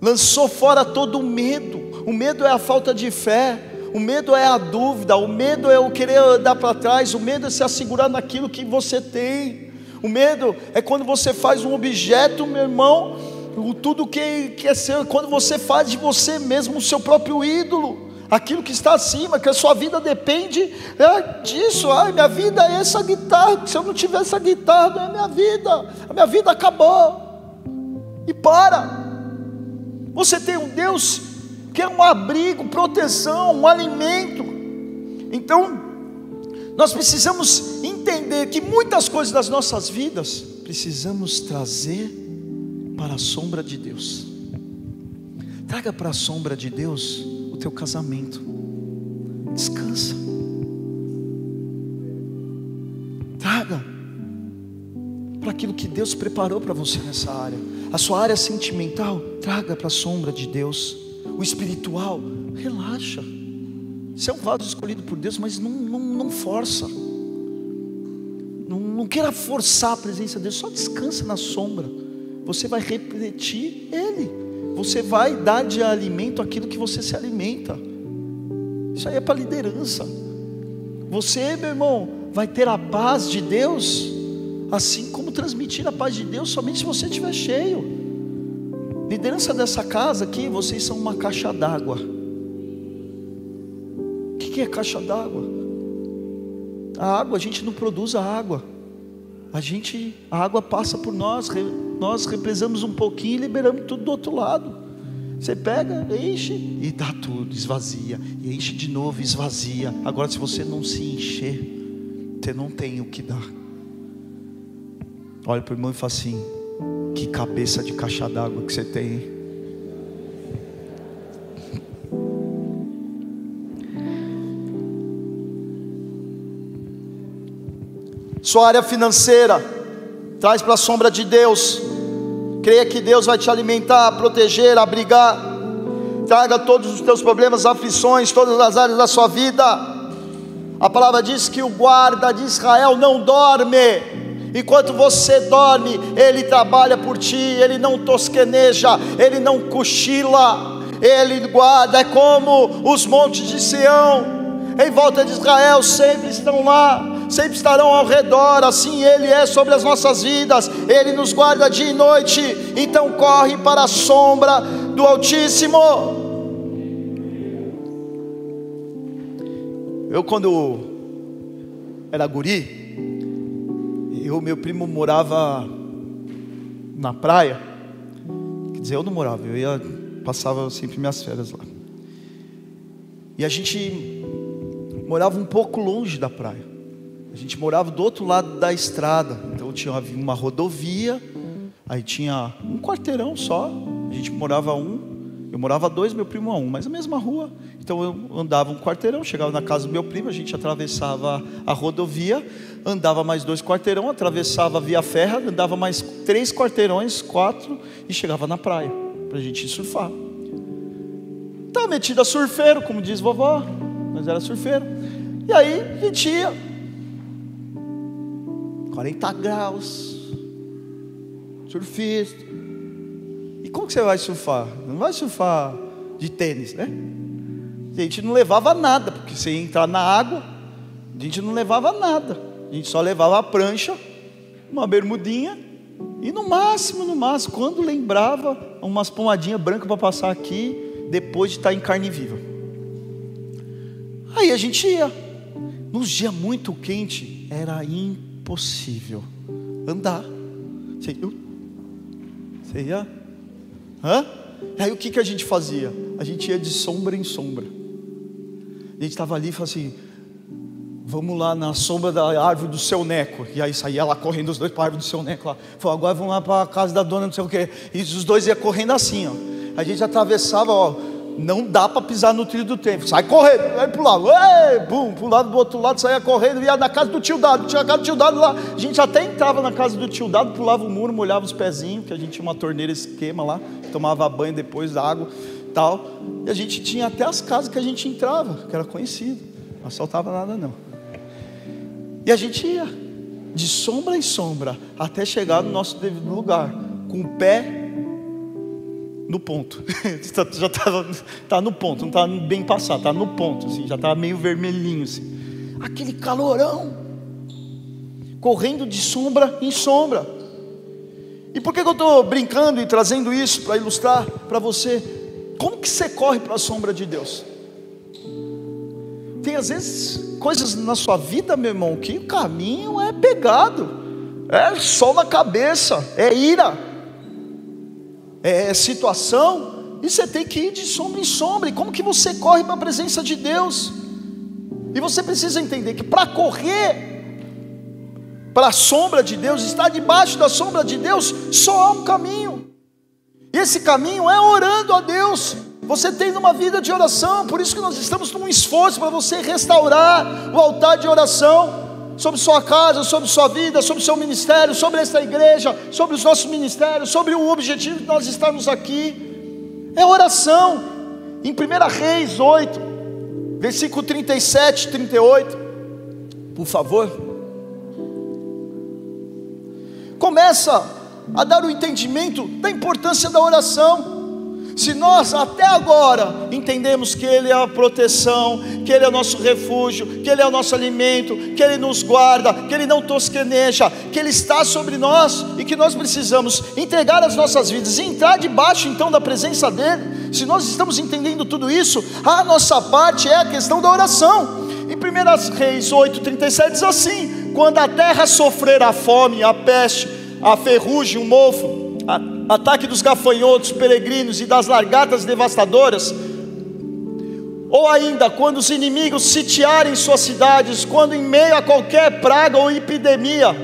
lançou fora todo o medo. O medo é a falta de fé, o medo é a dúvida, o medo é o querer andar para trás, o medo é se assegurar naquilo que você tem. O medo é quando você faz um objeto, meu irmão, tudo que, que é seu, quando você faz de você mesmo o seu próprio ídolo aquilo que está acima, que a sua vida depende é disso. Ai, minha vida é essa guitarra. Se eu não tiver essa guitarra, não é minha vida. A minha vida acabou. E para. Você tem um Deus que é um abrigo, proteção, um alimento. Então, nós precisamos entender que muitas coisas das nossas vidas precisamos trazer para a sombra de Deus. Traga para a sombra de Deus teu casamento. Descansa. Traga para aquilo que Deus preparou para você nessa área. A sua área sentimental, traga para a sombra de Deus. O espiritual, relaxa. Você é um vaso escolhido por Deus, mas não, não, não força. Não, não queira forçar a presença de Deus, só descansa na sombra. Você vai repetir Ele você vai dar de alimento aquilo que você se alimenta. Isso aí é para liderança. Você, meu irmão, vai ter a paz de Deus, assim como transmitir a paz de Deus somente se você estiver cheio. Liderança dessa casa aqui, vocês são uma caixa d'água. O que é caixa d'água? A água, a gente não produz a água. A gente, a água passa por nós, nós represamos um pouquinho e liberamos tudo do outro lado. Você pega, enche e dá tudo, esvazia, e enche de novo, esvazia. Agora, se você não se encher, você não tem o que dar. Olha para o irmão e fala assim: que cabeça de caixa d'água que você tem. Sua área financeira, traz para a sombra de Deus. Creia que Deus vai te alimentar, proteger, abrigar. Traga todos os teus problemas, aflições, todas as áreas da sua vida. A palavra diz que o guarda de Israel não dorme Enquanto você dorme, Ele trabalha por ti, Ele não tosqueneja, Ele não cochila, Ele guarda, é como os montes de Sião, em volta de Israel, sempre estão lá, sempre estarão ao redor, assim Ele é sobre as nossas vidas, Ele nos guarda dia e noite, então corre para a sombra do Altíssimo. Eu, quando era guri, eu, meu primo morava na praia. Quer dizer, eu não morava, eu ia, passava sempre minhas férias lá. E a gente morava um pouco longe da praia. A gente morava do outro lado da estrada. Então tinha uma rodovia, aí tinha um quarteirão só. A gente morava um, eu morava dois, meu primo a um, mas a mesma rua. Então eu andava um quarteirão, chegava na casa do meu primo, a gente atravessava a rodovia, andava mais dois quarteirão, atravessava a via ferra, andava mais três quarteirões, quatro, e chegava na praia, para a gente surfar. Estava metido a surfeiro, como diz vovó, mas era surfeiro. E aí a gente ia, 40 graus, surfista. Como que você vai surfar? Não vai surfar de tênis, né? A gente não levava nada, porque ia entrar na água, a gente não levava nada. A gente só levava a prancha, uma bermudinha e no máximo, no máximo, quando lembrava, umas pomadinhas brancas para passar aqui, depois de estar em carne viva. Aí a gente ia. Nos dias muito quente, era impossível andar. Você, você ia? Hã? Aí o que, que a gente fazia? A gente ia de sombra em sombra. A gente estava ali e falava assim: Vamos lá na sombra da árvore do seu neco. E aí saía lá correndo os dois para a árvore do seu neco lá. Falou, agora vamos lá para a casa da dona, não sei o quê. E os dois iam correndo assim, ó. A gente atravessava, ó. Não dá para pisar no trilho do tempo. Sai correndo, aí pulava, ei, bum, pulava do outro lado, saía correndo, ia na casa do tio Dado. Tinha a casa do tio Dado lá. A gente até entrava na casa do tio Dado, pulava o muro, molhava os pezinhos, que a gente tinha uma torneira esquema lá, tomava banho depois da água tal. E a gente tinha até as casas que a gente entrava, que era conhecido. Não assaltava nada não. E a gente ia de sombra em sombra até chegar no nosso devido lugar, com o pé no ponto. *laughs* já estava tá no ponto, não está bem passado, está no ponto, assim, já estava meio vermelhinho. Assim. Aquele calorão, correndo de sombra em sombra. E por que, que eu estou brincando e trazendo isso para ilustrar para você? Como que você corre para a sombra de Deus? Tem às vezes coisas na sua vida, meu irmão, que o caminho é pegado, é sol na cabeça, é ira, é situação, e você tem que ir de sombra em sombra. E como que você corre para a presença de Deus? E você precisa entender que para correr para a sombra de Deus, estar debaixo da sombra de Deus, só há um caminho. E esse caminho é orando a Deus você tem uma vida de oração, por isso que nós estamos num esforço para você restaurar o altar de oração sobre sua casa, sobre sua vida, sobre seu ministério, sobre esta igreja, sobre os nossos ministérios, sobre o objetivo de nós estarmos aqui. É oração. Em 1 Reis 8, versículo 37 e 38, por favor. Começa a dar o entendimento da importância da oração. Se nós até agora entendemos que Ele é a proteção, que Ele é o nosso refúgio, que Ele é o nosso alimento, que Ele nos guarda, que Ele não tosqueneja, que Ele está sobre nós e que nós precisamos entregar as nossas vidas e entrar debaixo então da presença dEle, se nós estamos entendendo tudo isso, a nossa parte é a questão da oração. Em 1 Reis 8,37 diz assim: Quando a terra sofrer a fome, a peste, a ferrugem, o mofo, ataque dos gafanhotos, peregrinos e das largatas devastadoras, ou ainda quando os inimigos sitiarem suas cidades, quando em meio a qualquer praga ou epidemia,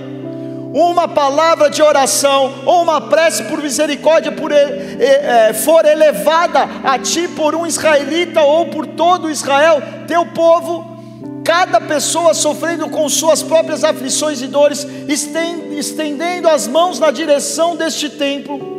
uma palavra de oração ou uma prece por misericórdia por, é, for elevada a ti por um israelita ou por todo Israel, teu povo, cada pessoa sofrendo com suas próprias aflições e dores, estendendo as mãos na direção deste templo,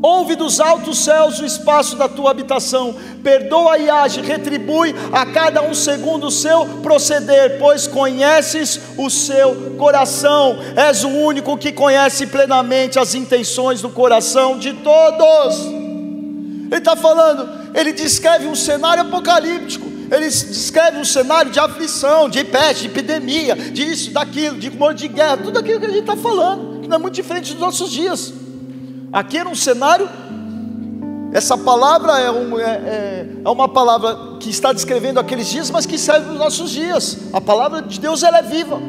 Ouve dos altos céus o espaço da tua habitação, perdoa e age, retribui a cada um segundo o seu proceder, pois conheces o seu coração, és o único que conhece plenamente as intenções do coração de todos. Ele está falando, ele descreve um cenário apocalíptico, ele descreve um cenário de aflição, de peste, de epidemia, disso, daquilo, de morte de guerra, tudo aquilo que a gente está falando, que não é muito diferente dos nossos dias. Aqui era um cenário. Essa palavra é, um, é, é, é, uma palavra que está descrevendo aqueles dias, mas que serve para os nossos dias. A palavra de Deus ela é viva.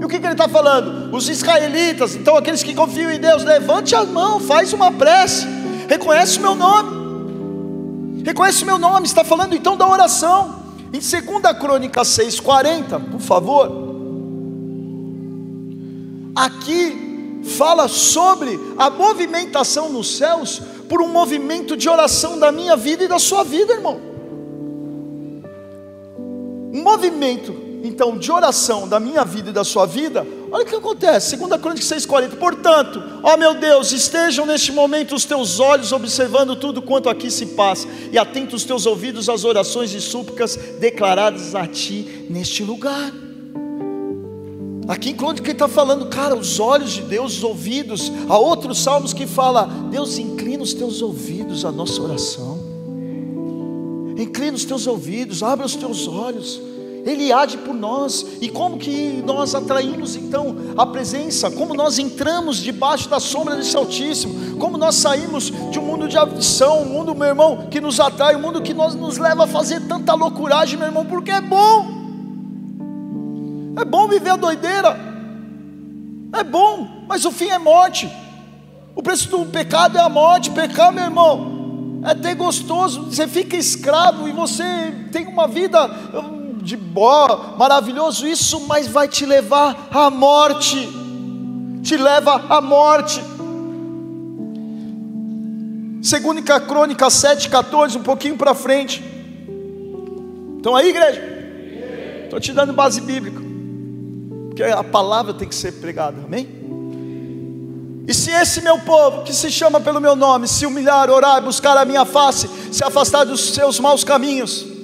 E o que, que ele está falando? Os israelitas, então aqueles que confiam em Deus, levante a mão, faz uma prece, reconhece o meu nome, reconhece o meu nome, está falando então da oração. Em 2 Crônica 6,40, por favor. Aqui fala sobre a movimentação nos céus por um movimento de oração da minha vida e da sua vida, irmão. Um movimento, então, de oração da minha vida e da sua vida. Olha o que acontece, 2 Crônica 6,40. Portanto, ó meu Deus, estejam neste momento os teus olhos observando tudo quanto aqui se passa, e atentos os teus ouvidos às orações e súplicas declaradas a ti neste lugar. Aqui enquanto que ele está falando, cara, os olhos de Deus, os ouvidos. Há outros salmos que fala, Deus inclina os teus ouvidos à nossa oração. Inclina os teus ouvidos, abre os teus olhos. Ele age por nós. E como que nós atraímos então a presença? Como nós entramos debaixo da sombra desse Altíssimo? Como nós saímos de um mundo de aflição, um mundo, meu irmão, que nos atrai, um mundo que nós, nos leva a fazer tanta loucuragem, meu irmão, porque é bom. É bom viver a doideira. É bom, mas o fim é morte. O preço do pecado é a morte. Pecar, meu irmão, é ter gostoso. Você fica escravo e você tem uma vida de boa, maravilhoso isso, mas vai te levar à morte. Te leva à morte. Segunda Crônica 7,14, um pouquinho para frente. Então aí, igreja? Estou te dando base bíblica porque a palavra tem que ser pregada, amém? E se esse meu povo, que se chama pelo meu nome, se humilhar, orar, buscar a minha face, se afastar dos seus maus caminhos,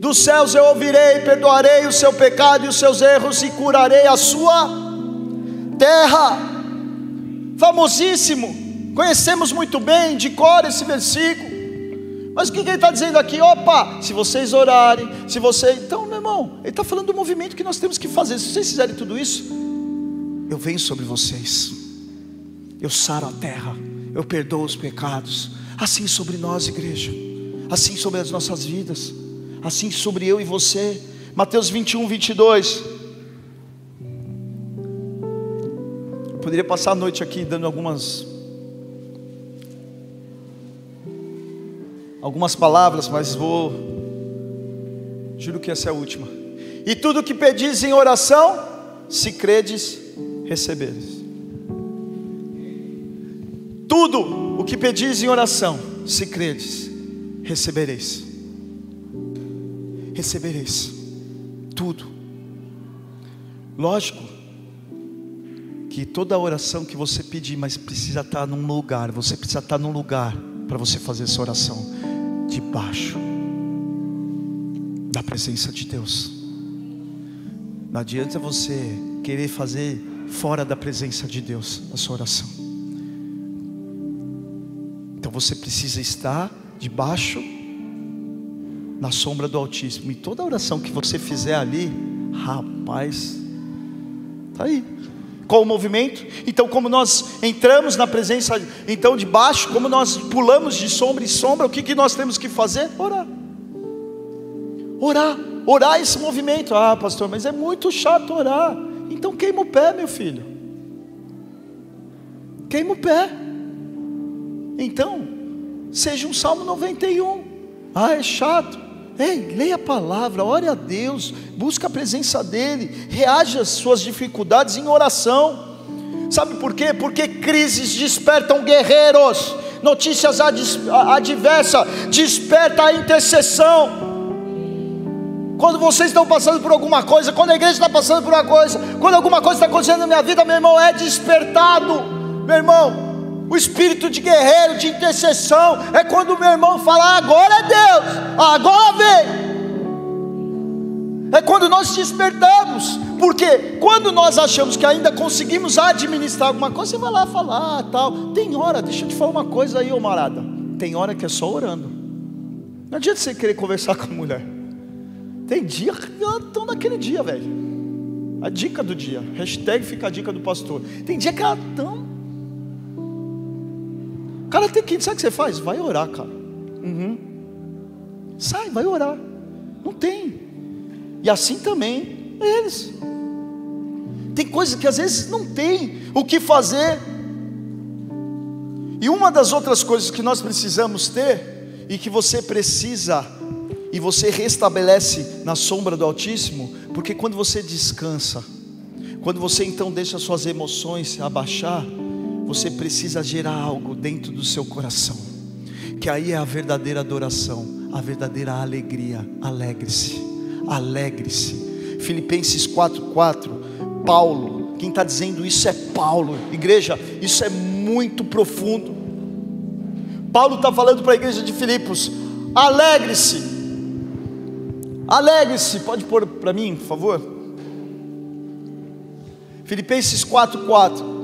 dos céus eu ouvirei, perdoarei o seu pecado e os seus erros e curarei a sua terra. Famosíssimo, conhecemos muito bem, de cor esse versículo. Mas o que, ele está dizendo aqui? Opa, se vocês orarem, se você. Então, meu irmão, ele está falando do movimento que nós temos que fazer. Se vocês fizerem tudo isso, eu venho sobre vocês, eu saro a terra, eu perdoo os pecados. Assim sobre nós, igreja, assim sobre as nossas vidas, assim sobre eu e você. Mateus 21, 22. Eu poderia passar a noite aqui dando algumas algumas palavras, mas vou. Juro que essa é a última. E tudo que pedis em oração, se credes, receberes. Tudo o que pedis em oração, se credes, recebereis. Recebereis. Tudo. Lógico que toda oração que você pedir, mas precisa estar num lugar, você precisa estar num lugar para você fazer essa oração debaixo da presença de Deus. Não adianta você querer fazer fora da presença de Deus a sua oração. Então você precisa estar debaixo na sombra do Altíssimo. E toda oração que você fizer ali, rapaz, está aí. Qual o movimento? Então, como nós entramos na presença, então de baixo, como nós pulamos de sombra em sombra, o que, que nós temos que fazer? Orar. Orar, orar esse movimento. Ah, pastor, mas é muito chato orar. Então queima o pé, meu filho. Queima o pé. Então, seja um Salmo 91. Ah, é chato. Ei, leia a palavra, ore a Deus, busca a presença dEle, reaja às suas dificuldades em oração. Sabe por quê? Porque crises despertam guerreiros, notícias adversas desperta a intercessão. Quando vocês estão passando por alguma coisa, quando a igreja está passando por uma coisa, quando alguma coisa está acontecendo na minha vida, meu irmão, é despertado, meu irmão, O espírito de guerreiro, de intercessão, é quando o meu irmão fala: agora é Deus, agora vem. É quando nós despertamos, porque quando nós achamos que ainda conseguimos administrar alguma coisa, você vai lá falar tal. Tem hora, deixa eu te falar uma coisa aí, ô marada. Tem hora que é só orando. Não adianta você querer conversar com a mulher. Tem dia que estão naquele dia, velho. A dica do dia. Hashtag fica a dica do pastor. Tem dia que ela tão. Cara, tem que. Sabe o que você faz? Vai orar, cara. Uhum. Sai, vai orar. Não tem. E assim também eles. Tem coisas que às vezes não tem o que fazer. E uma das outras coisas que nós precisamos ter, e que você precisa, e você restabelece na sombra do Altíssimo, porque quando você descansa, quando você então deixa suas emoções abaixar, você precisa gerar algo dentro do seu coração, que aí é a verdadeira adoração, a verdadeira alegria. Alegre-se, alegre-se. Filipenses 4,4, Paulo, quem está dizendo isso é Paulo, igreja, isso é muito profundo. Paulo está falando para a igreja de Filipos: alegre-se, Alegre-se, pode pôr para mim, por favor. Filipenses 4,4.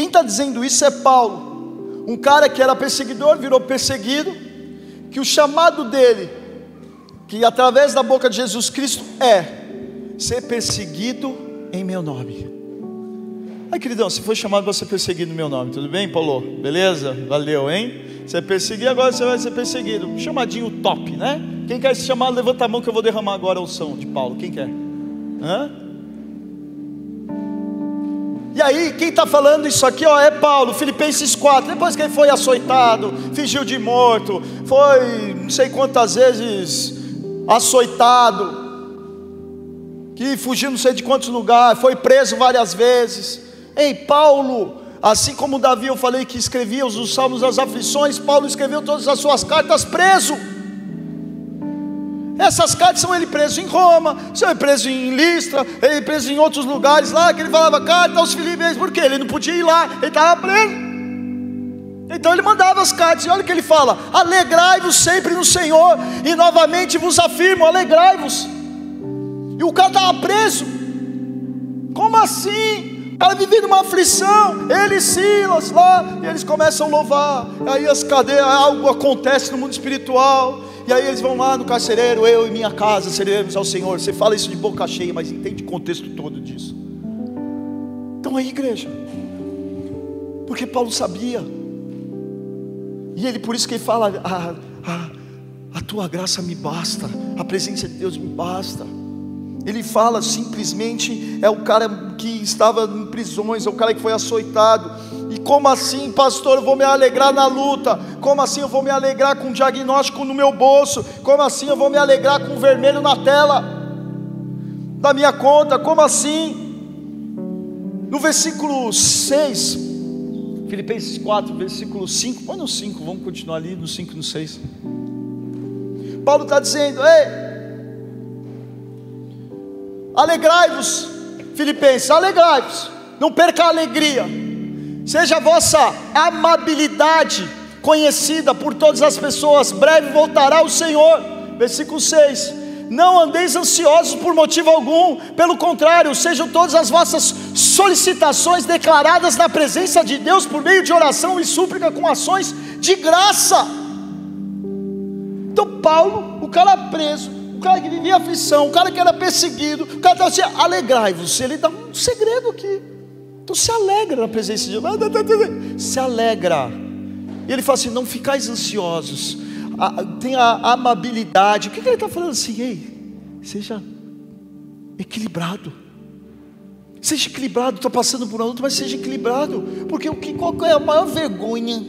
Quem está dizendo isso é Paulo, um cara que era perseguidor, virou perseguido, que o chamado dele, que através da boca de Jesus Cristo é ser perseguido em meu nome. Ai, queridão, se foi chamado para ser perseguido no meu nome, tudo bem, Paulo? Beleza? Valeu, hein? Você é perseguir, agora você vai ser perseguido. Chamadinho top, né? Quem quer se chamar, levanta a mão que eu vou derramar agora a unção de Paulo. Quem quer? Hã? E aí, quem está falando isso aqui ó, é Paulo, Filipenses 4. Depois que ele foi açoitado, fingiu de morto, foi não sei quantas vezes açoitado, que fugiu não sei de quantos lugares, foi preso várias vezes. Ei, Paulo, Assim como Davi, eu falei que escrevia os salmos das aflições, Paulo escreveu todas as suas cartas preso. Essas cartas são ele preso em Roma, são ele preso em Listra, ele preso em outros lugares lá, que ele falava carta aos filipenses, porque ele não podia ir lá, ele estava preso. Então ele mandava as cartas, e olha o que ele fala: alegrai-vos sempre no Senhor, e novamente vos afirmo, alegrai-vos. E o cara estava preso, como assim? Ela vivia numa aflição, ele e Silas lá, e eles começam a louvar. Aí as cadeias, algo acontece no mundo espiritual. E aí eles vão lá no carcereiro, eu e minha casa seremos ao Senhor. Você fala isso de boca cheia, mas entende o contexto todo disso. Então aí, igreja, porque Paulo sabia, e ele por isso que ele fala: a, a, a tua graça me basta, a presença de Deus me basta. Ele fala simplesmente, é o cara que estava em prisões, é o cara que foi açoitado. E como assim, pastor, eu vou me alegrar na luta? Como assim eu vou me alegrar com um diagnóstico no meu bolso? Como assim eu vou me alegrar com um vermelho na tela da minha conta? Como assim? No versículo 6, Filipenses 4, versículo 5, põe no 5, vamos continuar ali no 5 e no 6. Paulo está dizendo: Ei, Alegrai-vos, Filipenses, alegrai-vos, não perca a alegria, seja a vossa amabilidade conhecida por todas as pessoas, breve voltará o Senhor. Versículo 6: Não andeis ansiosos por motivo algum, pelo contrário, sejam todas as vossas solicitações declaradas na presença de Deus por meio de oração e súplica com ações de graça. Então, Paulo, o cara preso, o cara que vivia aflição, o cara que era perseguido, o cara estava assim, alegrai-vos. Ele dá um segredo aqui. Então se alegra na presença de Deus. Se alegra. E ele fala assim: não ficais ansiosos. Tenha amabilidade. O que, que ele está falando assim? Ei, seja equilibrado. Seja equilibrado, está passando por uma luta, mas seja equilibrado. Porque o que, qual é a maior vergonha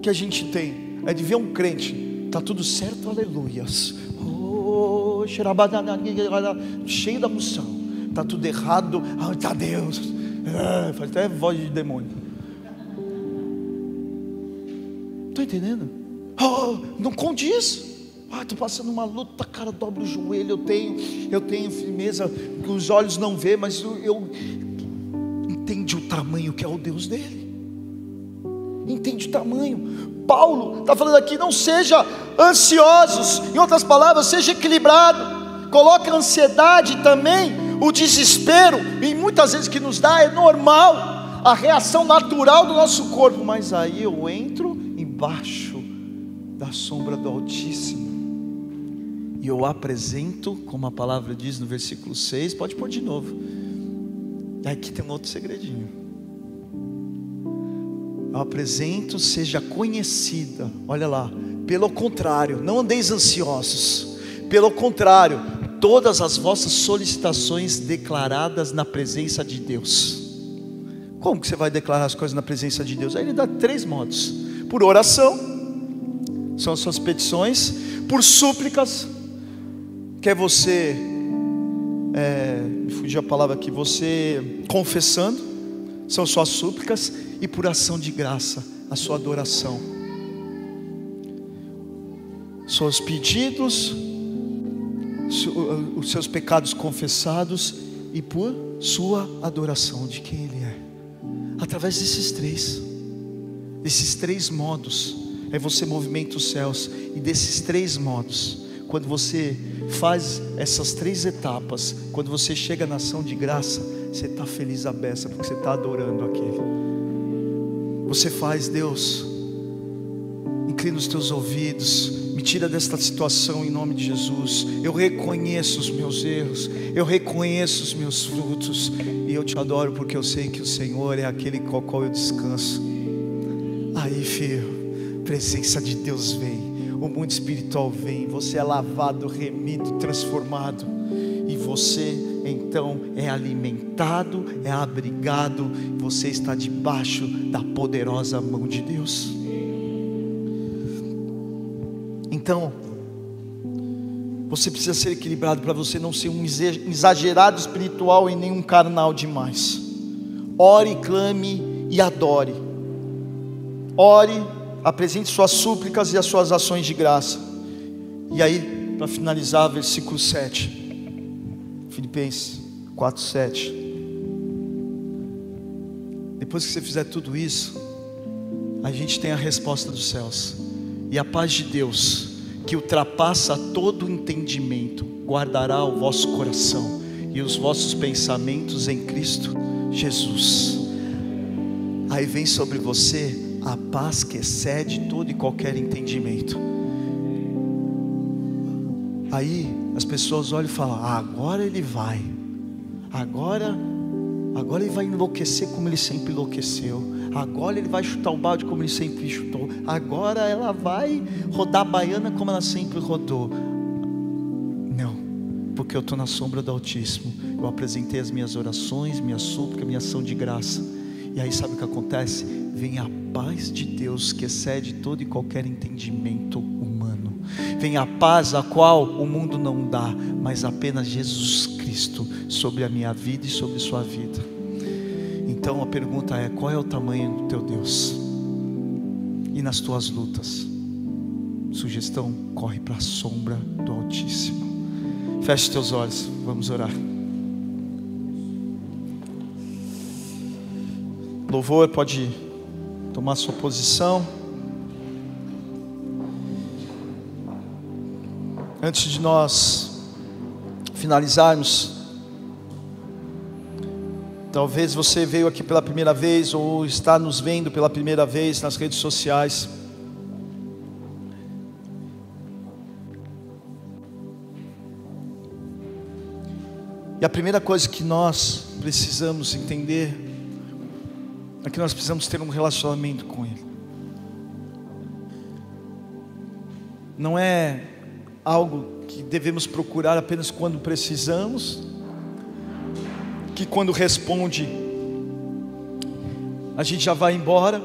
que a gente tem? É de ver um crente, está tudo certo, aleluias cheio da unção. Está tudo errado. Ai, está Deus. É, faz até voz de demônio. Estou entendendo? Oh, não condiz. Ah, estou passando uma luta, cara, dobra o joelho. Eu tenho, eu tenho firmeza os olhos não vê, mas eu, eu tamanho que é o Deus dele. Entende o tamanho. Paulo está falando aqui: não seja ansiosos, em outras palavras, seja equilibrado. Coloque a ansiedade também, o desespero, e muitas vezes que nos dá é normal, a reação natural do nosso corpo, mas aí eu entro embaixo da sombra do Altíssimo. E eu apresento, como a palavra diz no versículo 6, pode pôr de novo. Aqui tem um outro segredinho. Eu apresento, seja conhecida, olha lá, pelo contrário, não andeis ansiosos, pelo contrário, todas as vossas solicitações declaradas na presença de Deus. Como que você vai declarar as coisas na presença de Deus? Aí ele dá três modos: por oração, são as suas petições, por súplicas, que é você, é, me fugiu a palavra aqui, você confessando, são suas súplicas, e por ação de graça, a sua adoração. Seus pedidos, os seus pecados confessados e por sua adoração de quem Ele é. Através desses três, desses três modos, é você movimenta os céus, e desses três modos, quando você faz essas três etapas, quando você chega na ação de graça, você está feliz a beça, porque você está adorando aquele. Você faz, Deus, inclina os teus ouvidos, me tira desta situação em nome de Jesus. Eu reconheço os meus erros, eu reconheço os meus frutos, e eu te adoro porque eu sei que o Senhor é aquele com o qual eu descanso. Aí, filho, presença de Deus vem. O mundo espiritual vem, você é lavado, remido, transformado, e você então é alimentado, é abrigado, você está debaixo da poderosa mão de Deus. Então, você precisa ser equilibrado para você não ser um exagerado espiritual e nenhum carnal demais. Ore, clame e adore. Ore apresente suas súplicas e as suas ações de graça. E aí, para finalizar, versículo 7. Filipenses 4, 7. Depois que você fizer tudo isso, a gente tem a resposta dos céus. E a paz de Deus, que ultrapassa todo entendimento, guardará o vosso coração e os vossos pensamentos em Cristo Jesus. Aí vem sobre você a paz que excede todo e qualquer entendimento. Aí as pessoas olham e falam: ah, agora ele vai, agora, agora ele vai enlouquecer como ele sempre enlouqueceu, agora ele vai chutar o balde como ele sempre chutou, agora ela vai rodar a baiana como ela sempre rodou. Não, porque eu estou na sombra do Altíssimo. Eu apresentei as minhas orações, minha súplica, minha ação de graça. E aí sabe o que acontece? Vem a paz de Deus que excede todo e qualquer entendimento Vem a paz a qual o mundo não dá, mas apenas Jesus Cristo sobre a minha vida e sobre sua vida. Então a pergunta é: qual é o tamanho do teu Deus? E nas tuas lutas? Sugestão: corre para a sombra do Altíssimo. Feche teus olhos, vamos orar. Louvor pode tomar sua posição. Antes de nós finalizarmos, talvez você veio aqui pela primeira vez ou está nos vendo pela primeira vez nas redes sociais. E a primeira coisa que nós precisamos entender é que nós precisamos ter um relacionamento com Ele. Não é algo que devemos procurar apenas quando precisamos, que quando responde a gente já vai embora.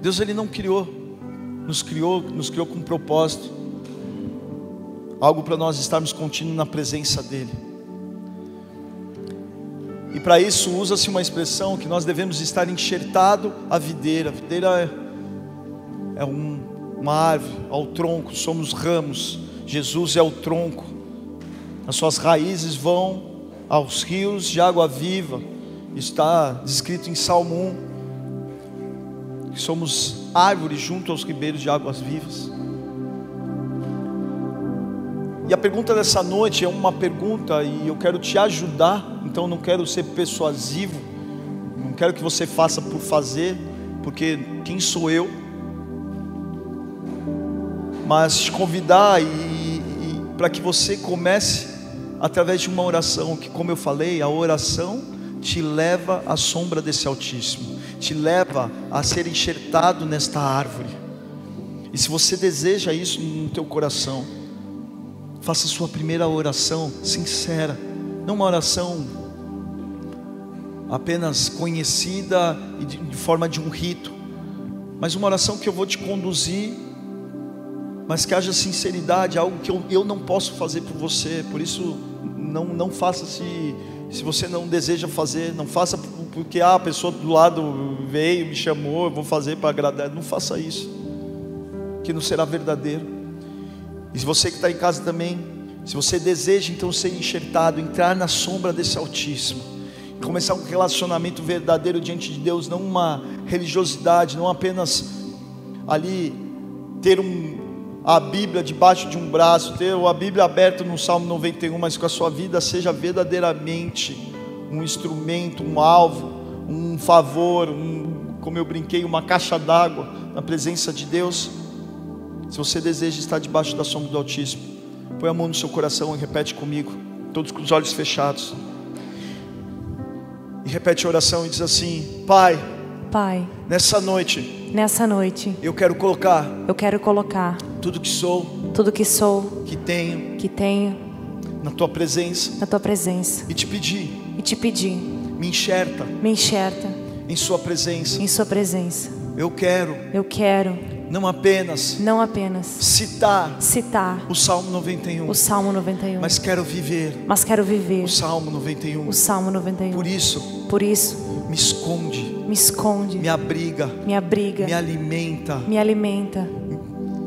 Deus ele não criou, nos criou, nos criou com um propósito, algo para nós estarmos contínuos na presença dEle. E para isso usa-se uma expressão que nós devemos estar enxertado à videira. A videira é, é um, uma árvore, ao tronco, somos ramos. Jesus é o tronco. As suas raízes vão aos rios de água viva Está descrito em Salmo 1, que somos árvores junto aos ribeiros de águas vivas. E a pergunta dessa noite é uma pergunta e eu quero te ajudar, então não quero ser persuasivo, não quero que você faça por fazer, porque quem sou eu? Mas te convidar e, e para que você comece através de uma oração, que como eu falei, a oração te leva à sombra desse Altíssimo, te leva a ser enxertado nesta árvore. E se você deseja isso no teu coração, faça sua primeira oração sincera, não uma oração apenas conhecida e de, de forma de um rito, mas uma oração que eu vou te conduzir, mas que haja sinceridade, algo que eu, eu não posso fazer por você, por isso não, não faça se, se você não deseja fazer, não faça porque ah, a pessoa do lado veio, me chamou, eu vou fazer para agradar, não faça isso, que não será verdadeiro. E se você que está em casa também, se você deseja então ser enxertado, entrar na sombra desse Altíssimo, começar um relacionamento verdadeiro diante de Deus, não uma religiosidade, não apenas ali ter um, a Bíblia debaixo de um braço, ter a Bíblia aberta no Salmo 91, mas que a sua vida seja verdadeiramente um instrumento, um alvo, um favor, um, como eu brinquei, uma caixa d'água na presença de Deus. Se você deseja estar debaixo da sombra do Altíssimo, põe a mão no seu coração e repete comigo, todos com os olhos fechados. E repete a oração e diz assim: Pai, Pai, nessa noite, nessa noite, eu quero colocar eu quero colocar tudo que sou, tudo que sou, que tenho, que tenho na tua presença na tua presença e te pedir, e te pedir, me enxerta me enxerta em Sua presença. em sua presença. Eu quero Eu quero não apenas não apenas citar citar o Salmo 91, o Salmo 91, mas quero viver mas quero viver o Salmo 91. o Salmo 91. Por isso, Por isso, me esconde, me esconde, me abriga, me abriga, me alimenta, me alimenta,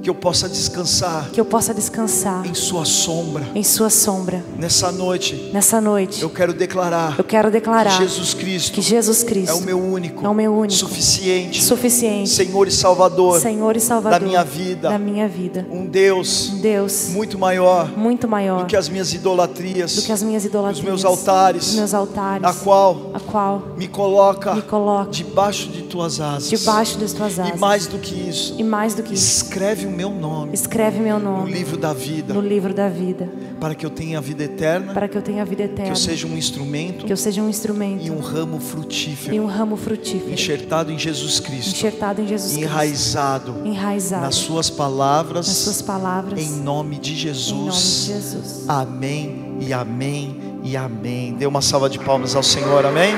que eu possa descansar que eu possa descansar em Sua sombra. em sua sombra. Nessa noite, Nessa noite, eu quero declarar eu quero declarar que Jesus Cristo que Jesus é Cristo o meu único, é o meu único, suficiente, suficiente, Senhor e Salvador, Senhor e Salvador da minha vida. da minha vida. um Deus Um Deus muito maior muito maior do que as minhas idolatrias, do que as minhas idolatrias, os meus altares, os meus altares, a qual a qual me coloca me coloca debaixo de tuas asas. debaixo das tuas asas. E mais do que isso, E mais do que isso, escreve o meu nome escreve meu no nome livro da vida, no livro da vida, para que eu tenha a vida eterna, para que eu tenha a vida que eterna, eu seja um instrumento que eu seja um instrumento e um ramo e frutífero, um ramo frutífero, enxertado em Jesus Cristo, enxertado em Jesus Cristo, enraizado enraizado nas suas palavras, nas suas palavras, em nome de em nome de Jesus. Jesus. Amém e amém e amém. Dê uma salva de palmas ao Senhor, amém.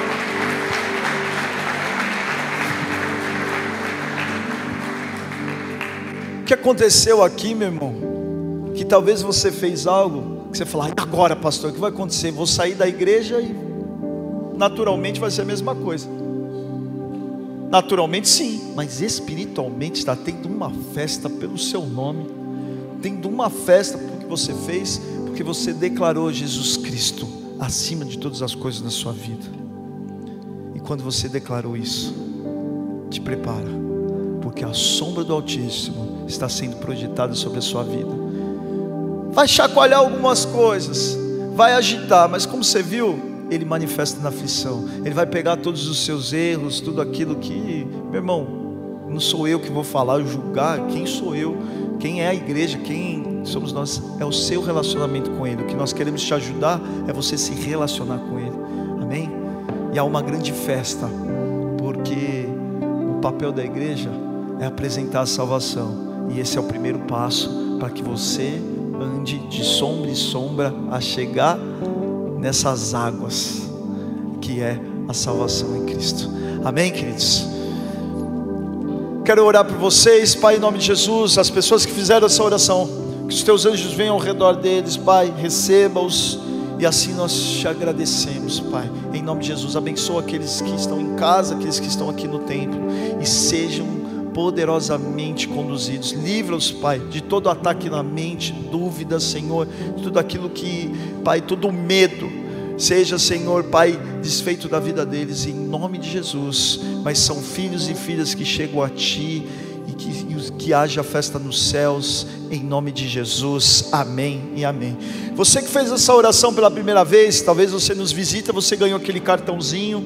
O que aconteceu aqui, meu irmão? Que talvez você fez algo que você fala, "Ai, agora, pastor, o que vai acontecer? Vou sair da igreja e naturalmente vai ser a mesma coisa. Naturalmente sim, mas espiritualmente está tendo uma festa pelo seu nome, tendo uma festa porque você fez, porque você declarou Jesus Cristo acima de todas as coisas na sua vida. E quando você declarou isso, te prepara, porque a sombra do Altíssimo está sendo projetada sobre a sua vida. Vai chacoalhar algumas coisas, vai agitar, mas como você viu, ele manifesta na aflição. Ele vai pegar todos os seus erros, tudo aquilo que, meu irmão, não sou eu que vou falar, julgar, quem sou eu? Quem é a igreja? Quem somos nós? É o seu relacionamento com ele. O que nós queremos te ajudar é você se relacionar com ele. Amém? E há uma grande festa, porque o papel da igreja é apresentar a salvação. E esse é o primeiro passo para que você ande de sombra em sombra a chegar nessas águas que é a salvação em Cristo. Amém, queridos? Quero orar por vocês, Pai, em nome de Jesus, as pessoas que fizeram essa oração, que os teus anjos venham ao redor deles, Pai, receba-os e assim nós te agradecemos, Pai. Em nome de Jesus, abençoa aqueles que estão em casa, aqueles que estão aqui no templo e sejam poderosamente conduzidos. Livra-os, Pai, de todo ataque na mente, dúvidas, Senhor, de tudo aquilo que, Pai, todo medo Seja, Senhor, Pai, desfeito da vida deles em nome de Jesus. Mas são filhos e filhas que chegam a Ti e que, que haja festa nos céus em nome de Jesus. Amém e amém. Você que fez essa oração pela primeira vez, talvez você nos visita, você ganhou aquele cartãozinho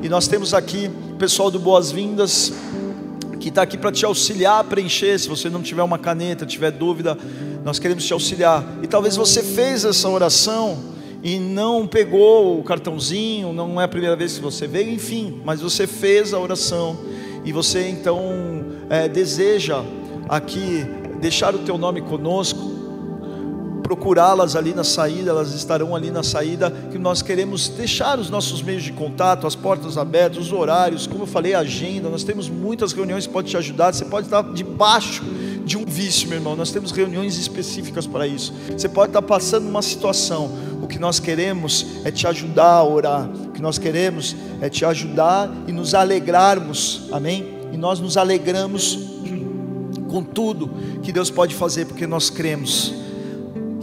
e nós temos aqui o pessoal do Boas-Vindas que está aqui para te auxiliar a preencher. Se você não tiver uma caneta, tiver dúvida, nós queremos te auxiliar. E talvez você fez essa oração e não pegou o cartãozinho, não é a primeira vez que você veio, enfim, mas você fez a oração e você então é, deseja aqui deixar o teu nome conosco, procurá-las ali na saída, elas estarão ali na saída, que nós queremos deixar os nossos meios de contato, as portas abertas, os horários, como eu falei, a agenda, nós temos muitas reuniões que podem te ajudar, você pode estar debaixo de um vício, meu irmão, nós temos reuniões específicas para isso, você pode estar passando uma situação, o que nós queremos é te ajudar a orar, o que nós queremos é te ajudar e nos alegrarmos, amém? E nós nos alegramos com tudo que Deus pode fazer, porque nós cremos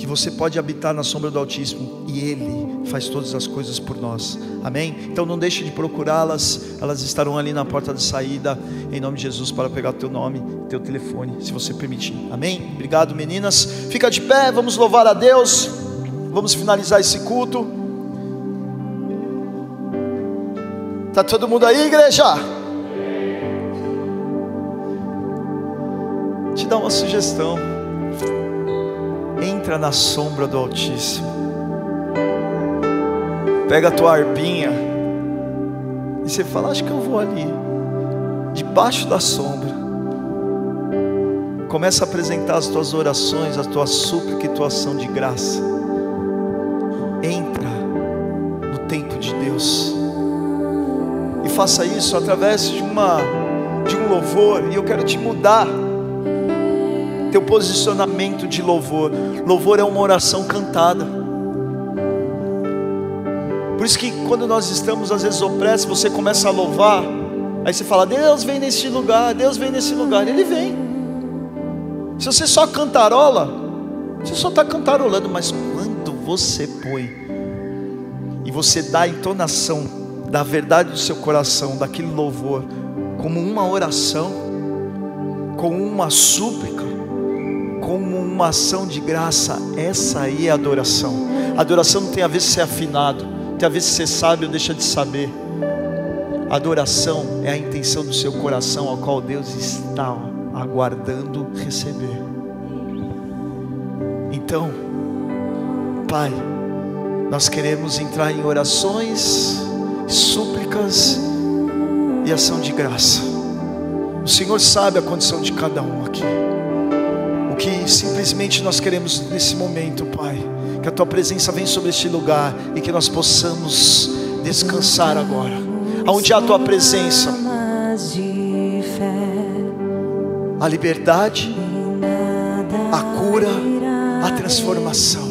que você pode habitar na sombra do Altíssimo e Ele faz todas as coisas por nós. Amém? Então não deixe de procurá-las, elas estarão ali na porta de saída, em nome de Jesus, para pegar teu nome, teu telefone, se você permitir. Amém? Obrigado, meninas. Fica de pé, vamos louvar a Deus. Vamos finalizar esse culto. Tá todo mundo aí, igreja? Te dar uma sugestão entra na sombra do Altíssimo. Pega a tua arpinha e você fala: Acho que eu vou ali, debaixo da sombra. Começa a apresentar as tuas orações, a tua súplica e tua ação de graça. Entra no tempo de Deus. E faça isso através de uma de um louvor, e eu quero te mudar teu posicionamento de louvor. Louvor é uma oração cantada. Por isso que quando nós estamos às vezes opressos, você começa a louvar, aí você fala: Deus vem nesse lugar, Deus vem nesse lugar. Ele vem. Se você só cantarola, você só está cantarolando, mas quando você põe e você dá a entonação da verdade do seu coração, daquele louvor, como uma oração, como uma súplica, como uma ação de graça, essa aí é adoração. Adoração não tem a ver se é afinado, tem a ver se você sabe ou deixa de saber. Adoração é a intenção do seu coração, ao qual Deus está aguardando receber. Então, Pai, nós queremos entrar em orações, súplicas e ação de graça. O Senhor sabe a condição de cada um aqui que simplesmente nós queremos nesse momento, Pai, que a tua presença venha sobre este lugar e que nós possamos descansar agora. Aonde há a tua presença, a liberdade, a cura, a transformação.